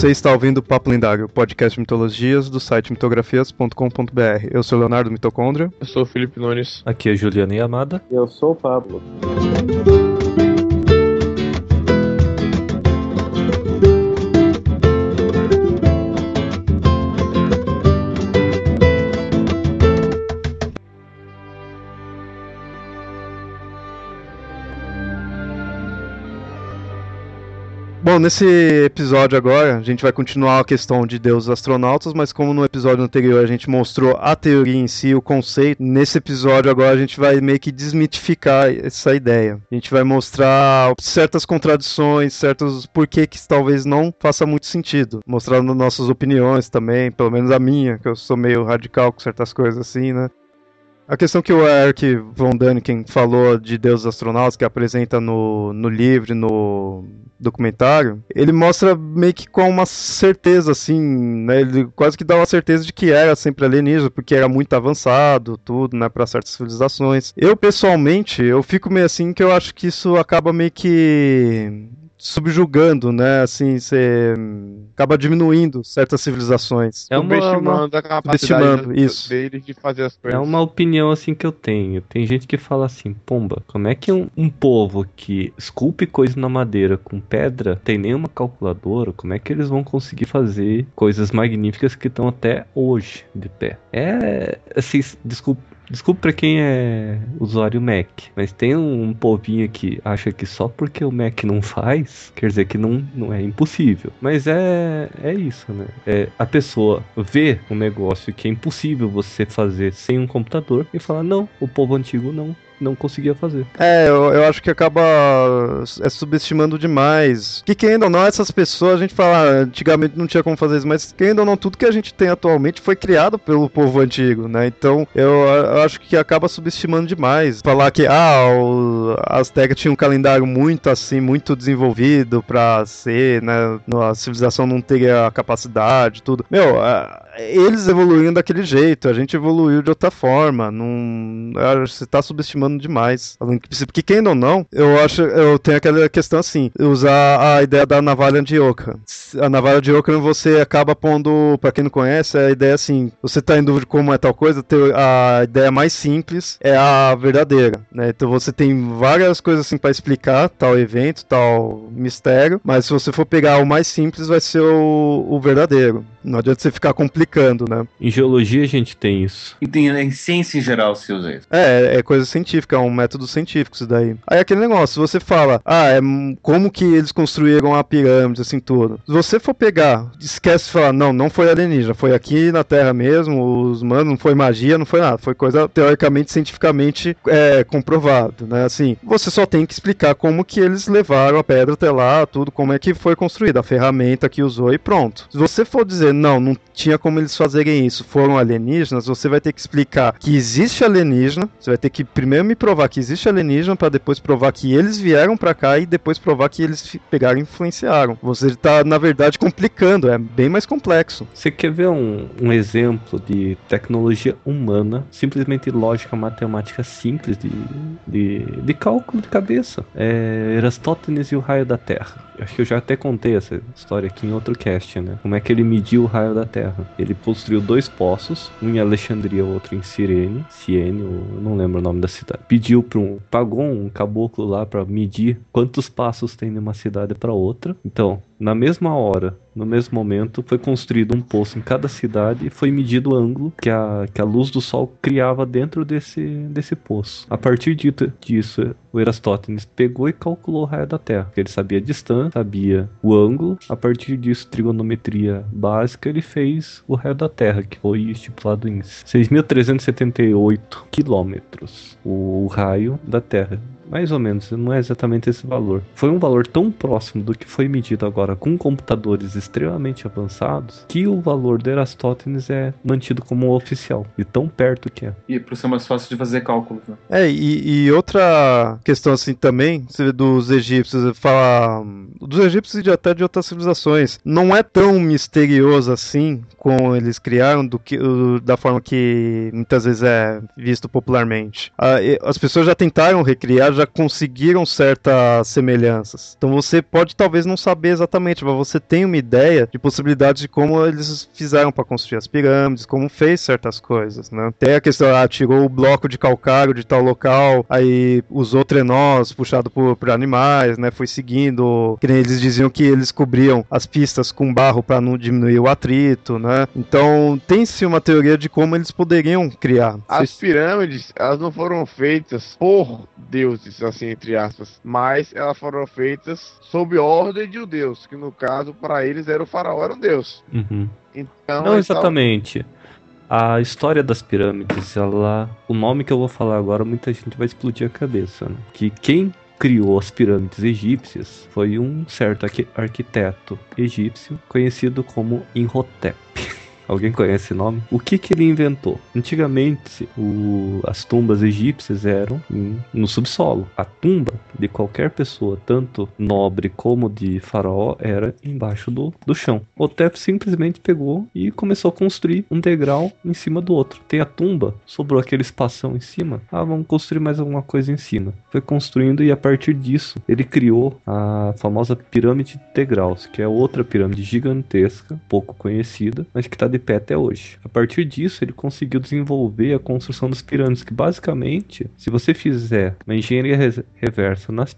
Você está ouvindo o Papo Lendário, podcast de mitologias do site mitografias.com.br. Eu sou Leonardo Mitocôndria. Eu sou o Felipe Nunes. Aqui é Juliana Yamada. Eu sou o Pablo. Bom, nesse episódio agora, a gente vai continuar a questão de deuses astronautas, mas como no episódio anterior a gente mostrou a teoria em si, o conceito, nesse episódio agora a gente vai meio que desmitificar essa ideia. A gente vai mostrar certas contradições, certos porquê que talvez não faça muito sentido. Mostrando nossas opiniões também, pelo menos a minha, que eu sou meio radical com certas coisas assim, né? A questão que o Eric von Däniken falou de deuses astronautas, que apresenta no, no livro, no documentário, ele mostra meio que com uma certeza, assim, né? Ele quase que dá uma certeza de que era sempre alienígena, porque era muito avançado, tudo, né, para certas civilizações. Eu, pessoalmente, eu fico meio assim que eu acho que isso acaba meio que subjugando, né? Assim, você acaba diminuindo certas civilizações. É uma, subestimando uma, a capacidade subestimando, isso. deles de fazer as é coisas. uma opinião assim que eu tenho. Tem gente que fala assim, pomba, como é que um, um povo que esculpe coisa na madeira com pedra tem nenhuma calculadora, como é que eles vão conseguir fazer coisas magníficas que estão até hoje de pé? É, assim, desculpa. Desculpa pra quem é usuário Mac, mas tem um, povinho que acha que só porque o Mac não faz, quer dizer que não, não é impossível. Mas é, é isso, né? É, a pessoa vê um negócio que é impossível você fazer sem um computador e fala, não, o povo antigo não, não conseguia fazer. É, eu, eu acho que acaba é, subestimando demais. Que querendo ou não, essas pessoas, a gente fala, antigamente não tinha como fazer isso, mas querendo ou não, tudo que a gente tem atualmente foi criado pelo povo antigo, né? Então eu, eu acho que acaba subestimando demais. Falar que, ah, o Azteca tinha um calendário muito assim, muito desenvolvido pra ser, né? A civilização não teria a capacidade, tudo. Meu, eles evoluíram daquele jeito, a gente evoluiu de outra forma. Não, você tá subestimando demais. Porque quem ou não, eu acho, eu tenho aquela questão assim, usar a ideia da navalha de Oca. A navalha de Oca você acaba pondo, pra quem não conhece, é a ideia assim, você tá em dúvida de como é tal coisa, a ideia mais simples é a verdadeira, né? Então você tem várias coisas assim pra explicar tal evento, tal mistério, mas se você for pegar o mais simples vai ser o, o verdadeiro. Não adianta você ficar complicando, né? Em geologia a gente tem isso. E tem, em ciência em geral se usa isso. É, é coisa científica, é um método científico isso daí. Aí aquele negócio, você fala, ah, é como que eles construíram a pirâmide, assim, tudo. Se você for pegar, esquece de falar, não, não foi alienígena, foi aqui na Terra mesmo, os manos, não foi magia, não foi nada, foi coisa teoricamente, cientificamente é, comprovado, né? Assim, você só tem que explicar como que eles levaram a pedra até lá, tudo, como é que foi construída, a ferramenta que usou e pronto. Se você for dizer, não, não tinha como eles fazerem isso, foram alienígenas, você vai ter que explicar que existe alienígena, você vai ter que primeiro me provar que existe alienígena para depois provar que eles vieram para cá e depois provar que eles pegaram e influenciaram. Você tá, na verdade, complicando, é bem mais complexo. Você quer ver um, um exemplo de tecnologia humana, simplesmente lógica matemática simples de, de, de cálculo de cabeça? É Erastótenes e o raio da Terra. Acho que eu já até contei essa história aqui em outro cast, né? Como é que ele mediu o raio da Terra? Ele construiu dois poços, um em Alexandria, outro em Cirene, eu não lembro o nome da cidade. Pediu para um, pagou um caboclo lá para medir quantos passos tem de uma cidade para outra. Então, na mesma hora, no mesmo momento, foi construído um poço em cada cidade e foi medido o ângulo que a, que a luz do sol criava dentro desse, desse poço. A partir de- disso, o Erastótenes pegou e calculou o raio da Terra. Ele sabia a distância, sabia o ângulo. A partir disso, trigonometria básica, ele fez o raio da Terra, que foi estipulado em 6.378 quilômetros. O raio da Terra. Mais ou menos, não é exatamente esse valor. Foi um valor tão próximo do que foi medido agora com computadores extremamente avançados que o valor de Erastótenes é mantido como oficial. E tão perto que é. E por ser mais fácil de fazer cálculos, né? É, e, e outra questão assim também, você vê dos egípcios, fala dos egípcios e de- até de outras civilizações, não é tão misterioso assim como eles criaram do que da forma que muitas vezes é visto popularmente. Ah, As pessoas já tentaram recriar, já já conseguiram certas semelhanças. Então você pode talvez não saber exatamente, mas você tem uma ideia de possibilidades de como eles fizeram para construir as pirâmides, como fez certas coisas, né? Tem a questão, ah, tirou o bloco de calcário de tal local, aí usou trenós puxado por, por animais, né? Foi seguindo, eles diziam que eles cobriam as pistas com barro para não diminuir o atrito, né? Então tem-se uma teoria de como eles poderiam criar. As pirâmides, elas não foram feitas por deuses, assim, entre aspas, mas elas foram feitas sob ordem de um deus, que no caso, para eles, era o faraó, era um deus. Uhum. Então, Não eles exatamente. A história das pirâmides, ela. O nome que eu vou falar agora, muita gente vai explodir a cabeça. Né? Que quem criou as pirâmides egípcias foi um certo arqui- arquiteto egípcio conhecido como Imhotep. Alguém conhece esse nome? O que que ele inventou? Antigamente, o- as tumbas egípcias eram em- no subsolo. A tumba de qualquer pessoa, tanto nobre como de faraó, era embaixo do, do chão. O Tep simplesmente pegou e começou a construir um degrau em cima do outro. Tem a tumba, sobrou aquele espação em cima. Ah, vamos construir mais alguma coisa em cima. Foi construindo e a partir disso ele criou a famosa pirâmide de degraus, que é outra pirâmide gigantesca, pouco conhecida, mas que está de pé até hoje. A partir disso ele conseguiu desenvolver a construção das pirâmides, que basicamente, se você fizer uma engenharia reversa nas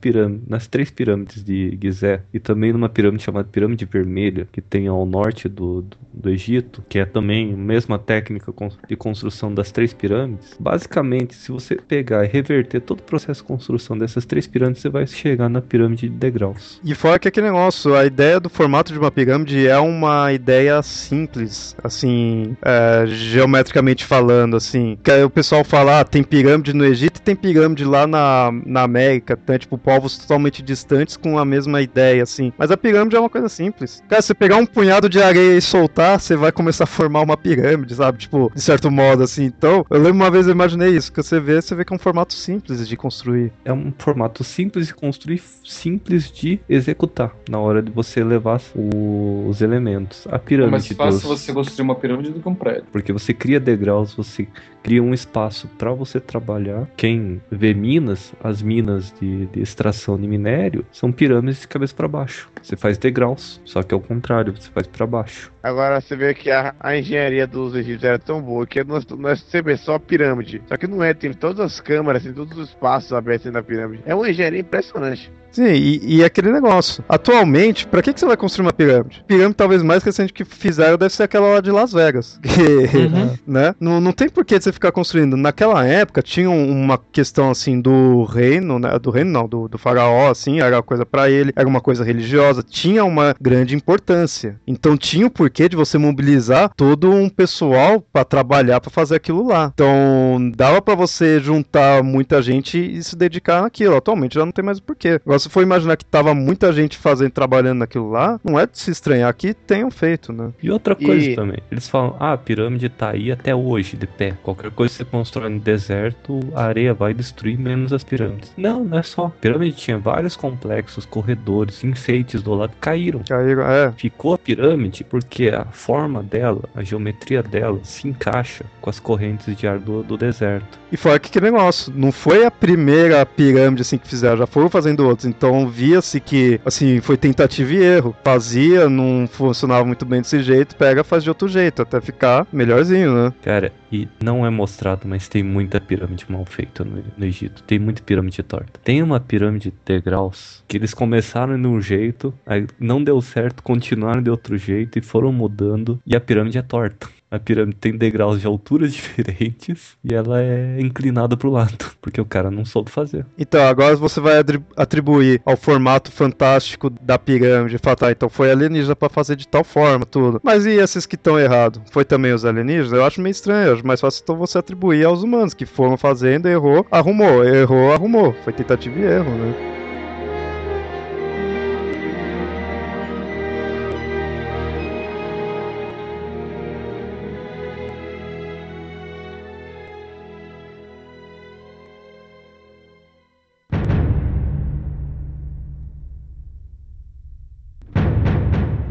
nas três pirâmides de Gizé e também numa pirâmide chamada Pirâmide Vermelha, que tem ao norte do, do, do Egito, que é também a mesma técnica de construção das três pirâmides, basicamente, se você pegar e reverter todo o processo de construção dessas três pirâmides, você vai chegar na pirâmide de degraus. E fora que aquele negócio, a ideia do formato de uma pirâmide é uma ideia simples, assim, é, geometricamente falando, assim. Que aí o pessoal fala, ah, tem pirâmide no Egito e tem pirâmide lá na, na América, né? Tipo, povos totalmente distantes com a mesma ideia, assim. Mas a pirâmide é uma coisa simples. Cara, você pegar um punhado de areia e soltar, você vai começar a formar uma pirâmide, sabe? Tipo, de certo modo, assim. Então, eu lembro uma vez eu imaginei isso, que você vê, você vê que é um formato simples de construir. É um formato simples de construir, simples de executar na hora de você levar os elementos. A pirâmide mais fácil você construir uma pirâmide do que um prédio. porque você cria degraus, você cria um espaço para você trabalhar. Quem vê minas, as minas de, de extração de minério são pirâmides de cabeça para baixo. Você faz degraus, só que é o contrário, você faz para baixo. Agora você vê que a, a engenharia dos egípcios era tão boa que nós, nós você vê só a pirâmide. Só que não é, tem todas as câmaras, tem todos os espaços abertos da pirâmide. É uma engenharia impressionante. Sim, e, e aquele negócio. Atualmente, pra que, que você vai construir uma pirâmide? Pirâmide talvez mais recente que fizeram deve ser aquela lá de Las Vegas. Que, Uhum. né? Não, não tem por que você ficar construindo. Naquela época tinha um- uma questão assim do reino, né? Do reino não, do, do faraó, assim, era uma coisa pra ele, era uma coisa religiosa, tinha uma grande importância. Então tinha o porquê de você mobilizar todo um pessoal pra trabalhar pra fazer aquilo lá. Então dava pra você juntar muita gente e se dedicar naquilo. Atualmente já não tem mais o porquê. Agora se for imaginar que tava muita gente fazendo, trabalhando naquilo lá, não é de se estranhar que tenham feito, né? E outra coisa E- também, eles falam, ah, a pirâmide tá aí até hoje, de pé. Qualquer coisa que você constrói no deserto, a areia vai destruir menos as pirâmides. Não, não é só. A pirâmide tinha vários complexos, corredores, enfeites do lado, caíram. Caíram, é. Ficou a pirâmide porque a forma dela, a geometria dela, se encaixa com as correntes de ar do, do deserto. E fora que aquele negócio, não foi a primeira pirâmide assim que fizeram, já foram fazendo outros. Então via-se que, assim, foi tentativa e erro. Fazia, não funcionava muito bem desse jeito, pega, faz de outro jeito, até ficar melhorzinho, né? Cara, e não é mostrado, mas tem muita pirâmide mal feita no, no Egito. Tem muita pirâmide torta. Tem uma pirâmide de degraus que eles começaram de um jeito, aí não deu certo, continuaram de outro jeito e foram mudando. E a pirâmide é torta. A pirâmide tem degraus de alturas diferentes e ela é inclinada pro lado, porque o cara não soube fazer. Então, agora você vai atribuir ao formato fantástico da pirâmide, falar, tá, então foi alienígena pra fazer de tal forma, tudo. Mas e esses que estão errados? Foi também os alienígenas? Eu acho meio estranho, eu acho mais fácil então você atribuir aos humanos, que foram fazendo, errou, arrumou, errou, arrumou. Foi tentativa e erro, né?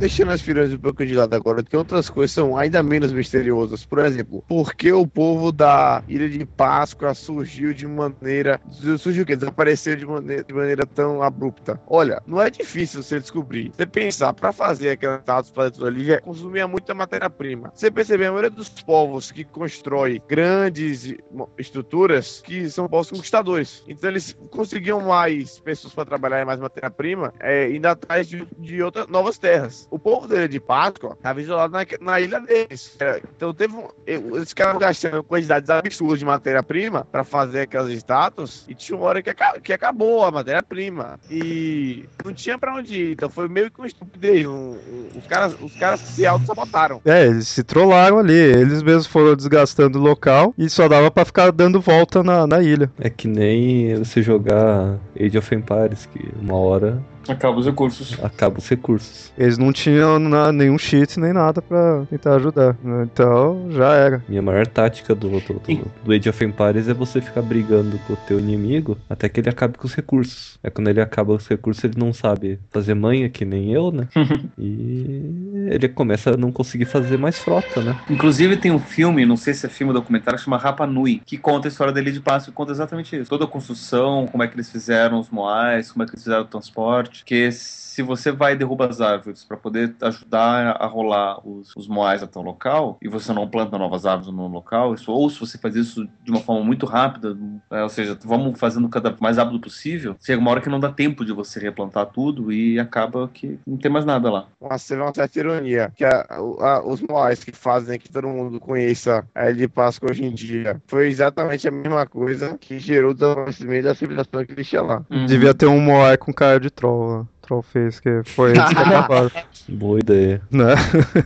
Deixando as pirâmides um pouco de lado agora, tem outras coisas são ainda menos misteriosas. Por exemplo, por que o povo da Ilha de Páscoa surgiu de maneira. Surgiu o quê? Desapareceu de maneira, de maneira tão abrupta. Olha, não é difícil você descobrir. Você pensar, para fazer aquelas estátuas para tudo ali, já consumia muita matéria-prima. Você perceber, a maioria dos povos que constrói grandes estruturas que são povos conquistadores. Então eles conseguiam mais pessoas para trabalhar mais matéria-prima, é, indo atrás de, de outras novas terras. O povo dele de Páscoa estava isolado na, na, ilha deles. É, então teve um, eles ficaram gastando quantidades absurdas de matéria-prima para fazer aquelas estátuas e tinha uma hora que, que acabou a matéria-prima e não tinha para onde ir. Então foi meio que um estupidez. Um, um, os caras, os caras se auto-sabotaram. É, eles se trollaram ali. Eles mesmos foram desgastando o local e só dava para ficar dando volta na, na ilha. É que nem você jogar Age of Empires, que uma hora Acaba os recursos. Acaba os recursos. Eles não tinham na, nenhum cheat nem nada pra tentar ajudar. Né? Então, já era. Minha maior tática do, do, do, do Age of Empires é você ficar brigando com o teu inimigo até que ele acabe com os recursos. É quando ele acaba os recursos, ele não sabe fazer manha, que nem eu, né? e ele começa a não conseguir fazer mais frota, né? Inclusive tem um filme, não sei se é filme ou documentário, que chama Rapa Nui, que conta a história dele de passo e conta exatamente isso. Toda a construção, como é que eles fizeram os moais, como é que eles fizeram o transporte, porque se você vai derrubar as árvores para poder ajudar a rolar os, os moais até o local e você não planta novas árvores no local, isso, ou se você faz isso de uma forma muito rápida, é, ou seja, vamos fazendo cada mais rápido possível, chega uma hora que não dá tempo de você replantar tudo e acaba que não tem mais nada lá. Nossa, vê uma certa ironia, que a, a, os moais que fazem que todo mundo conheça a Ilha de Páscoa hoje em dia foi exatamente a mesma coisa que gerou o desaparecimento da civilização que existia lá. Uhum. Devia ter um moai com cara de troll lá. Troll fez, que foi eles que acabaram. Boa ideia. Né?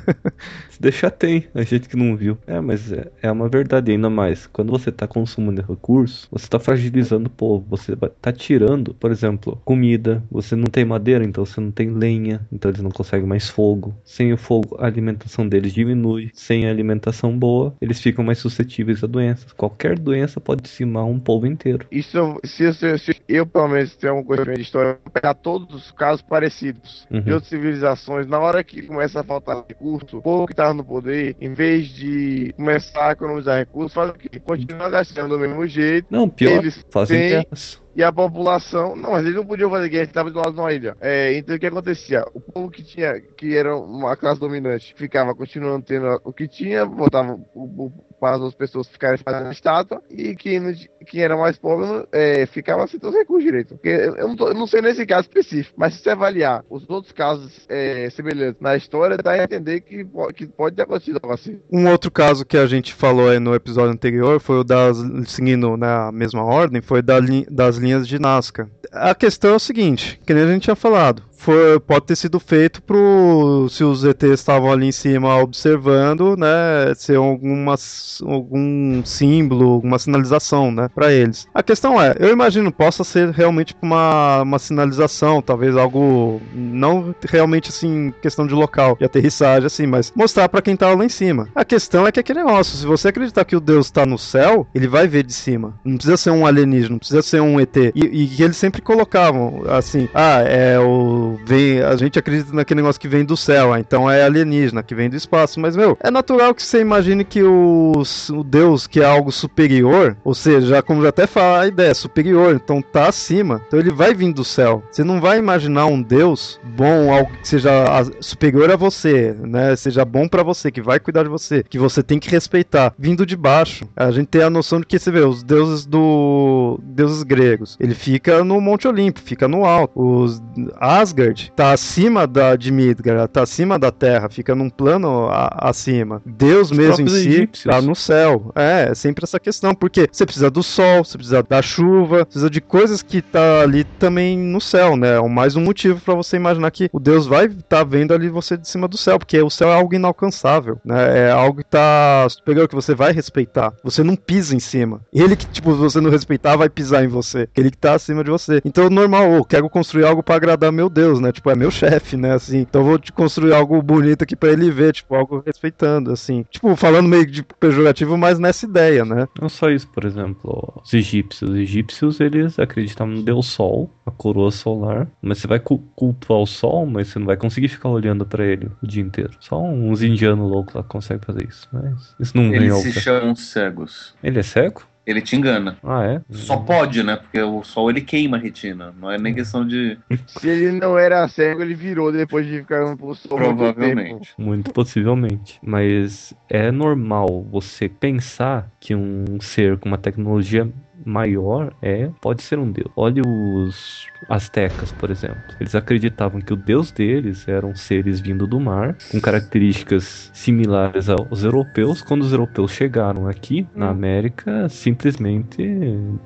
Se deixar tem, a gente que não viu. É, mas é, é uma verdade ainda mais. Quando você tá consumindo recursos, você tá fragilizando o povo. Você tá tirando, por exemplo, comida. Você não tem madeira, então você não tem lenha. Então eles não conseguem mais fogo. Sem o fogo, a alimentação deles diminui. Sem a alimentação boa, eles ficam mais suscetíveis a doenças. Qualquer doença pode dizimar um povo inteiro. Isso, se, se, se eu, pelo menos, tenho alguma coisa de história, pegar todos os casos parecidos uhum. de outras civilizações, na hora que começa a faltar recurso, o povo que tá no poder, em vez de começar a economizar recursos, faz o quê? Continua gastando do mesmo jeito. Não, pior, eles fazem têm, guerras e a população. Não, mas eles não podiam fazer guerra, estavam do lado de uma ilha. É, então o que acontecia? O povo que tinha, que era uma classe dominante, ficava continuando tendo o que tinha, botava o, o, para as pessoas ficarem fazendo estátua, e quem, quem era mais pobre é, ficava sem todos os recursos direito. Porque eu não, tô, eu não, sei nesse caso específico, mas se você avaliar os outros casos é, semelhantes na história, dá a entender que, que pode ter acontecido algo assim. Um outro caso que a gente falou no episódio anterior foi o das, seguindo na mesma ordem, foi da, das linhas de Nazca. A questão é o seguinte, que nem a gente tinha falado, foi, pode ter sido feito pro se os ETs estavam ali em cima observando, né, ser alguma, algum símbolo, alguma sinalização, né, para eles. A questão é, eu imagino possa ser realmente uma, uma sinalização, talvez algo não realmente assim questão de local, de aterrissagem assim, mas mostrar para quem tá lá em cima. A questão é que aquele negócio, se você acreditar que o Deus está no céu, ele vai ver de cima. Não precisa ser um alienígena, não precisa ser um ET. E, e eles sempre colocavam assim, ah, é o vem, a gente acredita naquele negócio que vem do céu, ah, então é alienígena, que vem do espaço. Mas, meu, é natural que você imagine que o, o Deus, que é algo superior, ou seja, como já até fala a ideia, superior, então tá acima, então ele vai vir do céu. Você não vai imaginar um Deus bom, algo que seja superior a você, né? Seja bom para você, que vai cuidar de você, que você tem que respeitar, vindo de baixo. A gente tem a noção de que você vê os deuses do deuses gregos, ele fica no Monte Olimpo, fica no alto. Os Asgard tá acima da, de Midgard, tá acima da Terra, fica num plano a, acima. Deus Os mesmo em si egípcios. tá no céu. É, é sempre essa questão, porque você precisa do sol, você precisa da chuva, precisa de coisas que tá ali também no céu, né? É mais um motivo para você imaginar que o Deus vai estar tá vendo ali você de cima do céu, porque o céu é algo inalcançável, né? É algo que tá superior, que você vai respeitar. Você não pisa em cima. Ele que, tipo, você não respeitar, vai pisar em você. Ele que tá acima de você. Então, normal, eu quero construir algo para agradar meu Deus. Né? Tipo, é meu chefe, né? Assim, então vou te construir algo bonito aqui para ele ver, tipo, algo respeitando, assim. Tipo, falando meio de pejorativo, mas nessa ideia, né? Não só isso, por exemplo, os egípcios. Os egípcios, eles acreditavam no Deus Sol, a coroa solar, mas você vai cu- cultuar o Sol, mas você não vai conseguir ficar olhando pra ele o dia inteiro. Só uns indianos loucos lá conseguem fazer isso, mas isso não vem Eles ao se chamam cegos. Ele é cego? Ele te engana. Ah, é? Só pode, né? Porque o sol ele queima a retina. Não é nem questão de. Se ele não era cego, ele virou depois de ficar no muito tempo. Provavelmente. Muito possivelmente. Mas é normal você pensar que um ser com uma tecnologia maior é pode ser um deus. Olha os astecas, por exemplo. Eles acreditavam que o deus deles eram seres vindo do mar, com características similares aos europeus. Quando os europeus chegaram aqui na América, simplesmente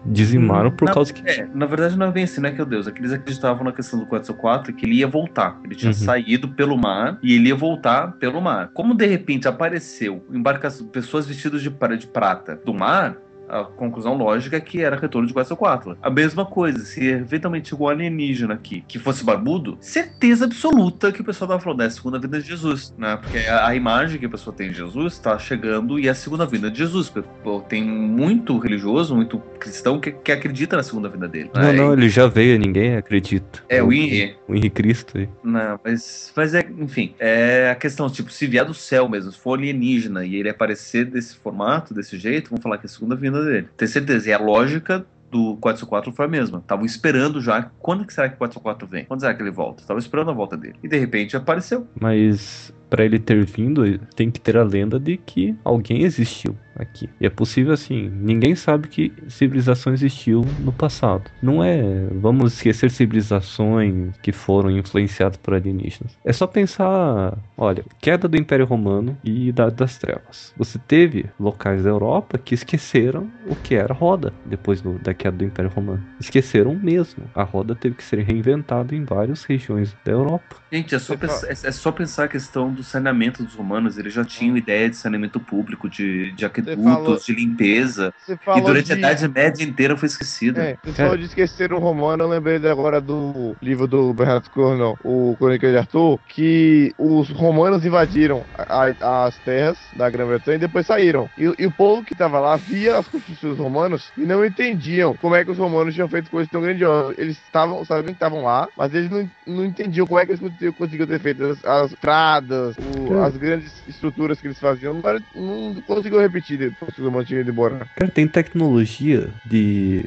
dizimaram por na, causa que é, na verdade, não é bem assim, não é que é o Deus. É que eles acreditavam na questão do 404 que ele ia voltar. Ele tinha Uhum. saído pelo mar e ele ia voltar pelo mar. Como de repente apareceu embarcação, pessoas vestidas de, pra- de prata do mar. A conclusão lógica é que era retorno de 404. A mesma coisa, se eventualmente chegou um alienígena aqui que fosse barbudo, certeza absoluta que o pessoal tava falando, é a segunda vinda de Jesus, né? Porque a, a imagem que a pessoa tem de Jesus está chegando e é a segunda vinda de Jesus. Porque, Tem muito religioso, muito cristão que, que acredita na segunda vinda dele. Não, né? não, ele já veio, ninguém acredita. É, o Henry. O Henri Cristo aí. Não, mas, mas é, enfim, é a questão, tipo, se vier do céu mesmo, se for alienígena e ele aparecer desse formato, desse jeito, vamos falar que é a segunda vinda dele. Tem certeza. E a lógica do 404 foi a mesma. Estavam esperando já. Quando que será que o 404 vem? Quando será que ele volta? Estavam esperando a volta dele. E de repente apareceu. Mas pra ele ter vindo, tem que ter a lenda de que alguém existiu aqui. E é possível assim, ninguém sabe que civilização existiu no passado. Não é, vamos esquecer civilizações que foram influenciadas por alienígenas. É só pensar, olha, queda do Império Romano e Idade das Trevas. Você teve locais da Europa que esqueceram o que era roda depois do- da queda do Império Romano. Esqueceram mesmo. A roda teve que ser reinventada em várias regiões da Europa. Gente, é só, é, é só pensar a questão do saneamento dos romanos. Eles já tinham ideia de saneamento público, de, de aquedutos, falou- de limpeza. E durante de... a Idade Média inteira foi esquecida. É, você falou de esquecer o romano, eu lembrei agora do livro do Bernardo Cornell, o Crônica de Arthur, que os romanos invadiram a- a- as terras da Grã-Bretanha e depois saíram. E, e o povo que estava lá via as construções dos romanos e não entendiam como é que os romanos tinham feito coisas tão grandiosas. Eles estavam, sabiam que estavam lá, mas eles não, não entendiam como é que eles conseguiam, conseguiam ter feito as, as estradas, o- as grandes estruturas que eles faziam. Não, era- não conseguiu repetir depois que romanos tinham ido embora. Cara, tem tecnologia de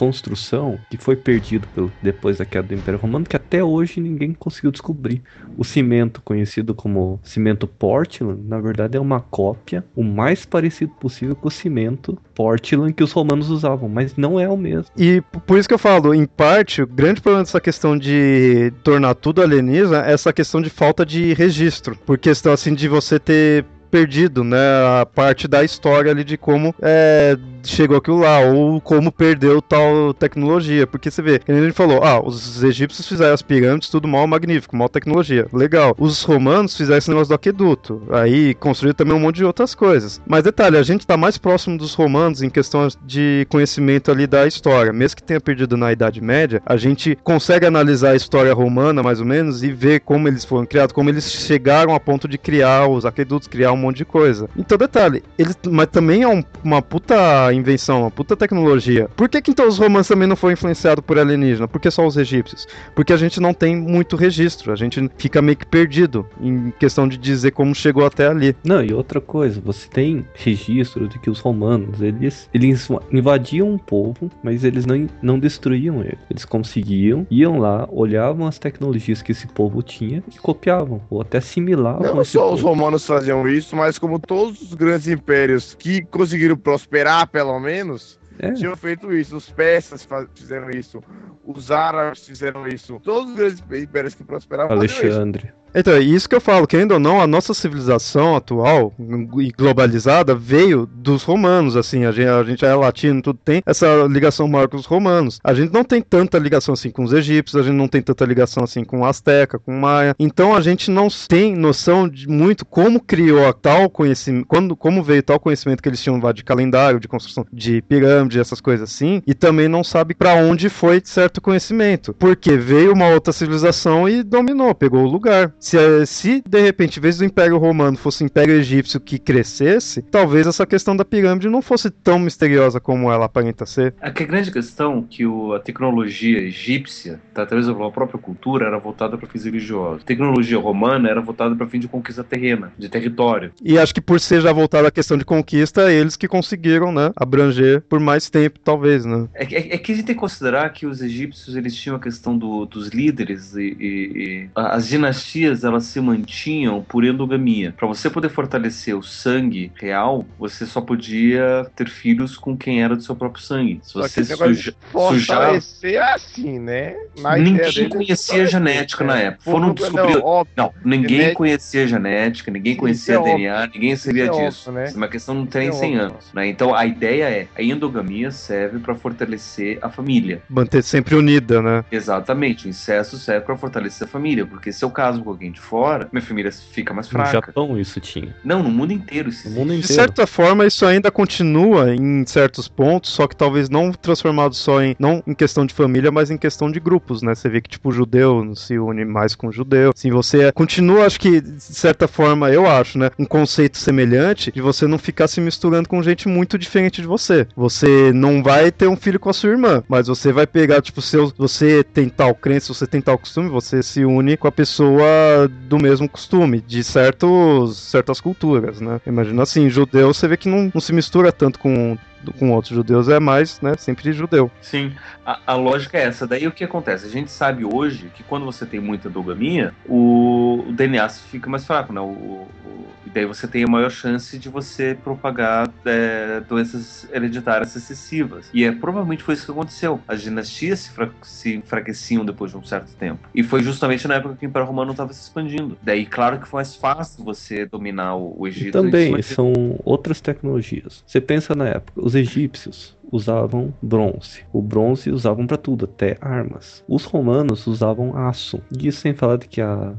construção que foi perdido pelo, depois da queda do Império Romano que até hoje ninguém conseguiu descobrir. O cimento, conhecido como cimento Portland, na verdade é uma cópia, o mais parecido possível com o cimento Portland que os romanos usavam, mas não é o mesmo. E por isso que eu falo, em parte, o grande problema dessa questão de tornar tudo alienígena é essa questão de falta de registro. Por questão assim de você ter perdido, né, a parte da história ali de como é, chegou aquilo lá, ou como perdeu tal tecnologia. Porque você vê, gente falou, ah, os egípcios fizeram as pirâmides, tudo mal magnífico, mal tecnologia, legal. Os romanos fizeram esse negócio do aqueduto, aí construíram também um monte de outras coisas. Mas detalhe, a gente tá mais próximo dos romanos em questão de conhecimento ali da história. Mesmo que tenha perdido na Idade Média, a gente consegue analisar a história romana, mais ou menos, e ver como eles foram criados, como eles chegaram a ponto de criar os aquedutos, criar um monte de coisa. Então, detalhe, eles, mas também é um- uma puta invenção, uma puta tecnologia. Por que, que então os romanos também não foram influenciados por alienígena? Por que só os egípcios? Porque a gente não tem muito registro, a gente fica meio que perdido em questão de dizer como chegou até ali. Não, e outra coisa, você tem registro de que os romanos, eles, eles invadiam um povo, mas eles não, não destruíam ele. Eles conseguiam, iam lá, olhavam as tecnologias que esse povo tinha e copiavam, ou até assimilavam Não só povo. os romanos faziam isso, mas como todos os grandes impérios que conseguiram prosperar, pelo menos, É. tinham feito isso. Os persas fizeram isso, os árabes fizeram isso. Todos os grandes impérios que isso. Alexandre. Então, é isso que eu falo, que ainda ou não, a nossa civilização atual e globalizada veio dos romanos, assim, a gente, a gente é latino, tudo tem essa ligação maior com os romanos. A gente não tem tanta ligação assim com os egípcios, a gente não tem tanta ligação assim com o Azteca, com o Maia. Então a gente não tem noção de muito como criou tal conhecimento, quando, como veio tal conhecimento que eles tinham de calendário, de construção de pirâmide, essas coisas assim, e também não sabe pra onde foi certo conhecimento. Porque veio uma outra civilização e dominou, pegou o lugar. Se, se de repente, em vez do Império Romano fosse o Império Egípcio que crescesse, talvez essa questão da pirâmide não fosse tão misteriosa como ela aparenta ser. É a grande questão que o, a tecnologia egípcia, tá, talvez a própria cultura, era voltada para fins religiosos. A tecnologia romana era voltada para fim de conquista terrena, de território. E acho que por ser já voltada à questão de conquista, eles que conseguiram, né, abranger por mais tempo, talvez, né? É, é, é que a gente tem que considerar que os egípcios eles tinham a questão do, dos líderes e, e, e, as dinastias elas se mantinham por endogamia. Para você poder fortalecer o sangue real, você só podia ter filhos com quem era do seu próprio sangue. Se você suja, fortalecer sujar... assim, né? Mas ninguém conhecia a genética na época. Foram descobrir. Não, não, ninguém genética... conhecia a genética, ninguém conhecia é DNA, ninguém sabia é disso. Óbvio, né? Uma questão não tem é 100 óbvio. anos. Né? Então a ideia é a endogamia serve para fortalecer a família. Manter sempre unida, né? Exatamente. O incesto serve para fortalecer a família, porque se eu caso com alguém de fora, minha família fica mais fraca. No Japão isso tinha. Não, no mundo inteiro isso no mundo inteiro. De certa forma, isso ainda continua em certos pontos, só que talvez não transformado só em não em questão de família, mas em questão de grupos, né? Você vê que tipo o judeu se une mais com o judeu. Assim, você continua, acho que de certa forma, eu acho, né, um conceito semelhante de você não ficar se misturando com gente muito diferente de você. Você não vai ter um filho com a sua irmã, mas você vai pegar tipo seu, você tem tal crença, você tem tal costume, você se une com a pessoa do mesmo costume, de certos certas culturas, né? Imagina assim, judeu, você vê que não, não se mistura tanto com com outros judeus é mais, né, sempre judeu. Sim, a, a, lógica é essa. Daí o que acontece? A gente sabe hoje que quando você tem muita endogamia, o, o DNA fica mais fraco, né? O, o, e daí você tem a maior chance de você propagar é, doenças hereditárias excessivas. E é provavelmente foi isso que aconteceu. As dinastias se, fra se enfraqueciam depois de um certo tempo. E foi justamente na época que o Império Romano estava se expandindo. Daí, claro que foi mais fácil você dominar o, o Egito. E também são outras tecnologias. Você pensa na época, os egípcios usavam bronze. O bronze usavam para tudo, até armas. Os romanos usavam aço. Isso sem falar de que a,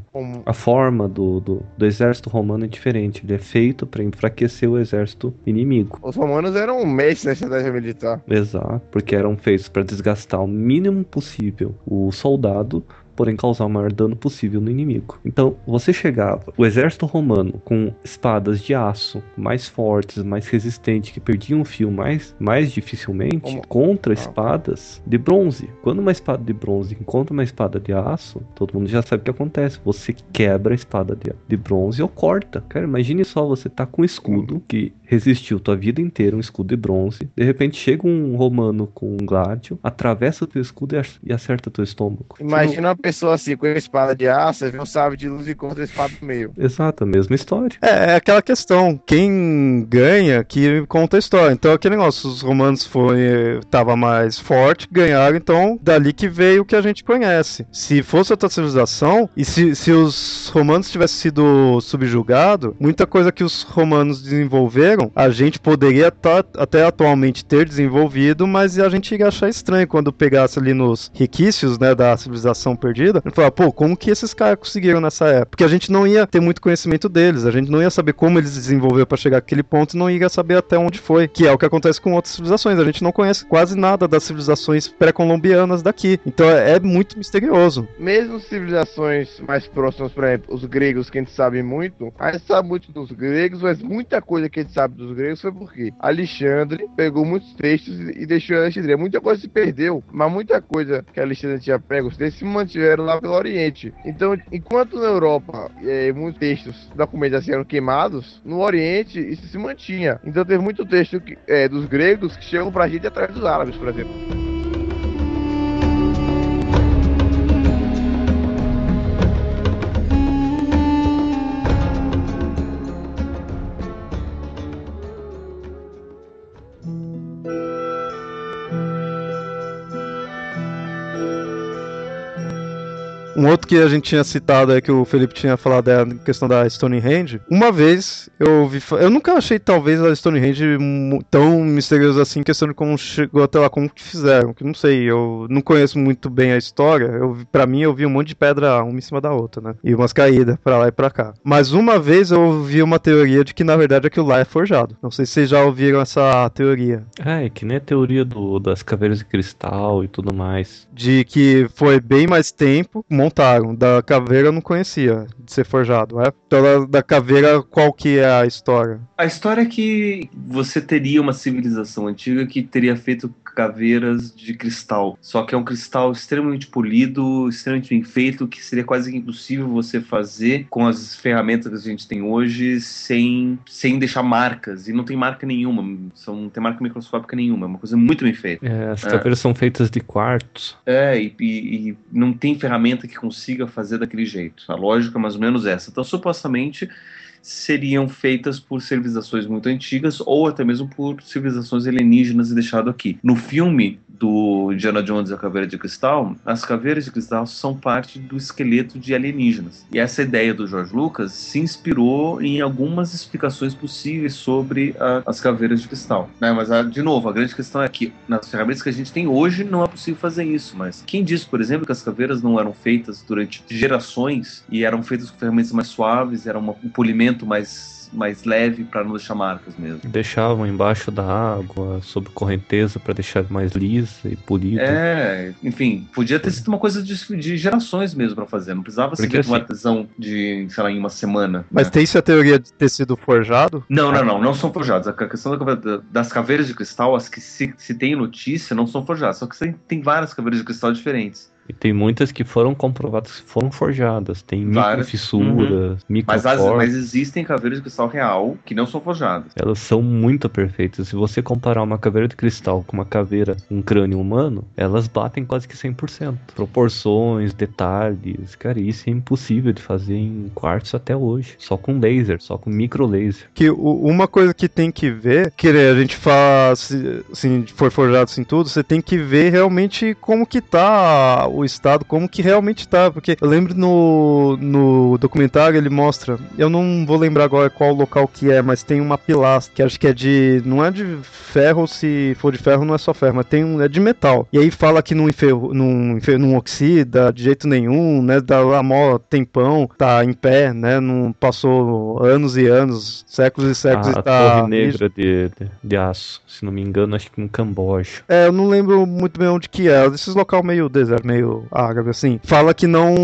a forma do, do, do exército romano é diferente. Ele é feito para enfraquecer o exército inimigo. Os romanos eram mestres na estratégia militar. Exato, porque eram feitos para desgastar o mínimo possível o soldado porém causar o maior dano possível no inimigo. Então, você chegava, o exército romano com espadas de aço mais fortes, mais resistentes, que perdiam o fio mais, mais dificilmente, Como? contra ah. espadas de bronze. Quando uma espada de bronze encontra uma espada de aço, todo mundo já sabe o que acontece. Você quebra a espada de, de bronze ou corta. Cara, imagine só você tá com um escudo que resistiu tua vida inteira, um escudo de bronze. De repente chega um romano com um gládio, atravessa o teu escudo e acerta teu estômago. Imagina uma pessoa assim, com a espada de aço, vê um sabre de luz e contra a espada no meio. Exato, a mesma história. É, é aquela questão, quem ganha que conta a história. Então aquele negócio, os romanos foi tava mais forte, ganharam, então dali que veio o que a gente conhece. Se fosse outra civilização, e se, se os romanos tivessem sido subjugados, muita coisa que os romanos desenvolveram a gente poderia tá, até atualmente ter desenvolvido, mas a gente ia achar estranho quando pegasse ali nos requisitos, né, da civilização perdida, e falar, pô, como que esses caras conseguiram nessa época? Porque a gente não ia ter muito conhecimento deles, a gente não ia saber como eles desenvolveram para chegar àquele ponto e não ia saber até onde foi, que é o que acontece com outras civilizações. A gente não conhece quase nada das civilizações pré-colombianas daqui. Então é, é muito misterioso. Mesmo civilizações mais próximas, por exemplo, os gregos, que a gente sabe muito, a gente sabe muito dos gregos, mas muita coisa que a gente sabe sabe dos gregos foi porque Alexandre pegou muitos textos e deixou Alexandria. Muita coisa se perdeu, mas muita coisa que Alexandre tinha pego, os textos se mantiveram lá pelo Oriente. Então, enquanto na Europa é, muitos textos, documentos eram queimados, no Oriente isso se mantinha. Então teve muito texto que, é, dos gregos que chegam pra gente através dos árabes, por exemplo. Um outro que a gente tinha citado é que o Felipe tinha falado é a questão da Stonehenge. Uma vez eu vi. Eu nunca achei talvez a Stonehenge tão misteriosa assim, questão de como chegou até lá, como que fizeram. Que não sei, eu não conheço muito bem a história. Eu, pra mim, eu vi um monte de pedra uma em cima da outra, né? E umas caídas pra lá e pra cá. Mas uma vez eu ouvi uma teoria de que na verdade aquilo lá é forjado. Não sei se vocês já ouviram essa teoria. É, que nem a teoria do, das caveiras de cristal e tudo mais. De que foi bem mais tempo, montaram. Da caveira eu não conhecia de ser forjado, é? Então, da, da caveira, qual que é a história? A história é que você teria uma civilização antiga que teria feito caveiras de cristal. Só que é um cristal extremamente polido, extremamente bem feito, que seria quase impossível você fazer com as ferramentas que a gente tem hoje sem, sem deixar marcas. E não tem marca nenhuma, são, não tem marca microscópica nenhuma, é uma coisa muito bem feita. É, as caveiras são feitas de quartzo. É, e, e- e não tem ferramenta que consiga fazer daquele jeito. A lógica é mais ou menos essa. Então, supostamente, seriam feitas por civilizações muito antigas ou até mesmo por civilizações alienígenas e deixado aqui. No filme do Indiana Jones e a Caveira de Cristal, as caveiras de cristal são parte do esqueleto de alienígenas. E essa ideia do George Lucas se inspirou em algumas explicações possíveis sobre a- as caveiras de cristal. né? Mas, a- de novo, a grande questão é que nas ferramentas que a gente tem hoje não é possível fazer isso. Mas quem disse, por exemplo, que as caveiras não eram feitas durante gerações e eram feitas com ferramentas mais suaves, era uma- um polimento mais, mais leve para não deixar marcas mesmo. Deixavam embaixo da água, sob correnteza, para deixar mais lisa e polida. É, enfim, podia ter sido uma coisa de, de gerações mesmo para fazer. Não precisava ser feito um assim- artesão de, sei lá, em uma semana. Mas né? tem-se a teoria de ter sido forjado? Não, não, não, não são forjados. A questão da caveira- das caveiras de cristal, as que se, se tem notícia, não são forjadas. Só que tem, tem várias caveiras de cristal diferentes. E tem muitas que foram comprovadas que foram forjadas. Tem Várias. microfissuras, Mas, as, mas existem caveiras de cristal real que não são forjadas. Elas são muito perfeitas. Se você comparar uma caveira de cristal com uma caveira, um crânio humano, elas batem quase que 100%. Proporções, detalhes, cara, isso é impossível de fazer em quartzo até hoje. Só com laser, só com micro laser. Que o- uma coisa que tem que ver, que a gente fala, se assim, for forjado assim tudo, você tem que ver realmente como que tá o estado, como que realmente tá, porque eu lembro no, no documentário ele mostra, eu não vou lembrar agora qual local que é, mas tem uma pilastra, que acho que é de, não é de ferro, se for de ferro não é só ferro, mas tem um, é de metal. E aí fala que não, enferru, não, não oxida de jeito nenhum, né, dá lá mó tempão, tá em pé, né, não passou anos e anos, séculos e séculos a e tá... torre negra de, de, de aço, se não me engano, acho que no Camboja. É, eu não lembro muito bem onde que é. Esses local meio deserto, meio árabe, assim. Fala que não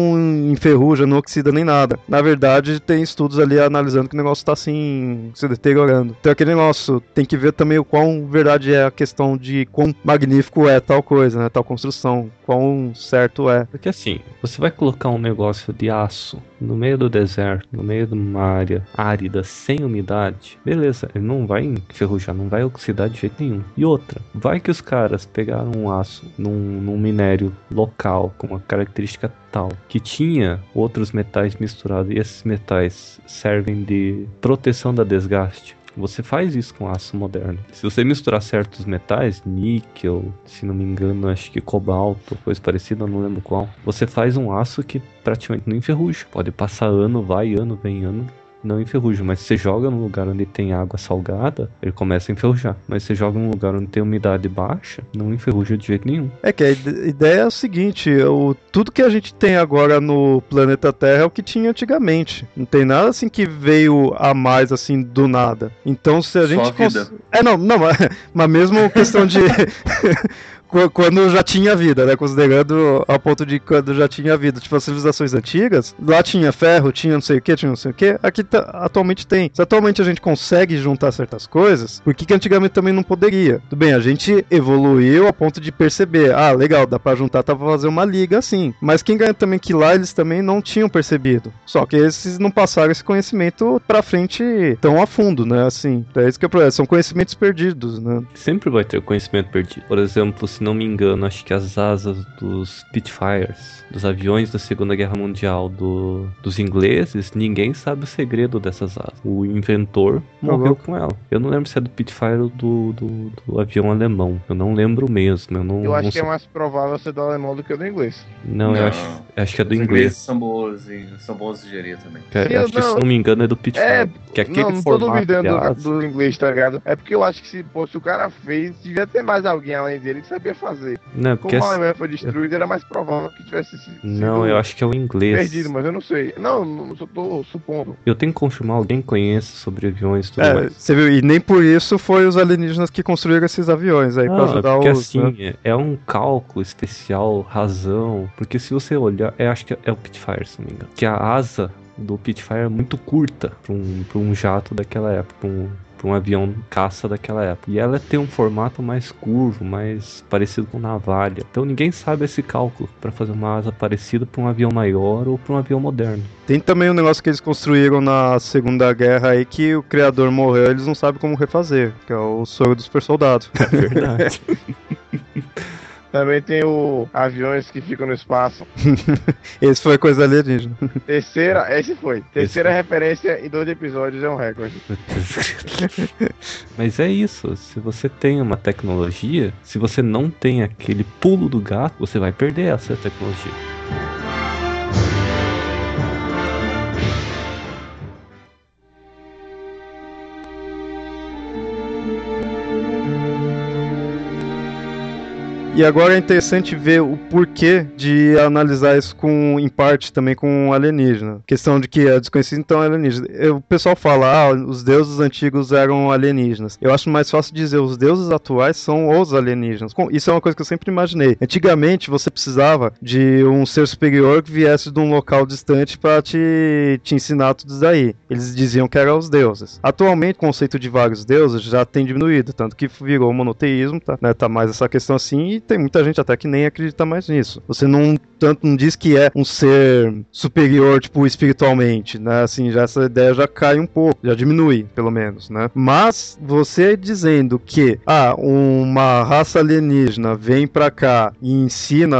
enferruja, não oxida nem nada. Na verdade, tem estudos ali analisando que o negócio tá assim, se deteriorando. Então aquele negócio, tem que ver também o quão verdade é a questão de quão magnífico é tal coisa, né? Tal construção. Quão certo é. Porque assim, você vai colocar um negócio de aço no meio do deserto, no meio de uma área árida, sem umidade, beleza, ele não vai enferrujar, não vai oxidar de jeito nenhum. E outra, vai que os caras pegaram um aço num, num minério local com uma característica tal que tinha outros metais misturados e esses metais servem de proteção da desgaste. Você faz isso com aço moderno. Se você misturar certos metais, níquel, se não me engano, acho que cobalto, coisa parecida, não lembro qual. Você faz um aço que praticamente não enferruja. Pode passar ano, vai, ano, vem ano, não enferruja. Mas se você joga num lugar onde tem água salgada, ele começa a enferrujar. Mas se você joga num lugar onde tem umidade baixa, não enferruja de jeito nenhum. É que a ide- ideia é o seguinte: o, tudo que a gente tem agora no planeta Terra é o que tinha antigamente. Não tem nada assim que veio a mais assim do nada. Então se a Só gente. a cons- É, não, não, mas, mas mesmo questão de. Qu- Quando já tinha vida, né? Considerando ao ponto de quando já tinha vida. Tipo, as civilizações antigas, lá tinha ferro, tinha não sei o que, tinha não sei o que. Aqui tá- atualmente tem. Se atualmente a gente consegue juntar certas coisas, por que, que antigamente também não poderia? Tudo bem, a gente evoluiu a ponto de perceber. Ah, legal, dá pra juntar, dá pra fazer uma liga assim. Mas quem ganha também que lá eles também não tinham percebido. Só que esses não passaram esse conhecimento pra frente tão a fundo, né? Assim. É isso que é o problema. São conhecimentos perdidos, né? Sempre vai ter conhecimento perdido. Por exemplo, se não me engano, acho que as asas dos Spitfires, dos aviões da Segunda Guerra Mundial do- dos ingleses, ninguém sabe o segredo dessas asas. O inventor morreu louco. com ela. Eu não lembro se é do Spitfire ou do, do, do avião alemão. Eu não lembro mesmo. Eu, não, Eu acho não que é mais provável ser do alemão do que do inglês. Não, eu Não. acho, acho que é do Os inglês. ingleses são boas, e são bons de gerir também. É, Sim, acho que, se não- não me engano, é do Spitfire. É, que aquele não, não tô duvidando do, do inglês, tá ligado? É porque eu acho que se, pô, se o cara fez, devia ter mais alguém além dele que sabia que ia fazer. Não, porque Como a Alemanha foi destruída, era mais provável que tivesse sido Não, eu acho que é o inglês. perdido, mas eu não sei. Não, não só tô supondo. Eu tenho que confirmar, alguém conhece sobre aviões e tudo É, mais. você viu, e nem por isso foi os alienígenas que construíram esses aviões aí, pra Não, é ajudar porque os. assim, né? é- é um cálculo especial, razão. Porque se você olhar, eu acho que é o Pitfire, se não me engano. Que a asa do Pitfire é muito curta pra um, pra um jato daquela época, pra um, pra um avião caça daquela época. E ela tem um formato mais curvo, mais parecido com navalha. Então ninguém sabe esse cálculo pra fazer uma asa parecida pra um avião maior ou pra um avião moderno. Tem também um negócio que eles construíram na Segunda Guerra aí que o criador morreu, eles não sabem como refazer, que é o soro do super soldado. É verdade. Também tem o aviões que ficam no espaço. Esse foi coisa alienígena. Terceira, esse foi. Terceira referência em dois episódios é um recorde. Mas é isso, se você tem uma tecnologia, se você não tem aquele pulo do gato, você vai perder essa tecnologia. E agora é interessante ver o porquê de analisar isso com, em parte também com alienígena. Questão de que é desconhecido, então é alienígena. Eu- O pessoal fala, ah, os deuses antigos eram alienígenas. Eu acho mais fácil dizer, os deuses atuais são os alienígenas. Isso é uma coisa que eu sempre imaginei. Antigamente você precisava de um ser superior que viesse de um local distante para te, te ensinar tudo daí. Eles diziam que eram os deuses. Atualmente o conceito de vários deuses já tem diminuído, tanto que virou monoteísmo, tá, né, tá mais essa questão assim, e tem muita gente até que nem acredita mais nisso. Você não tanto não diz que é um ser superior, tipo, espiritualmente, né? Assim, já essa ideia já cai um pouco, já diminui, pelo menos, né? Mas você dizendo que ah, uma raça alienígena vem pra cá e ensina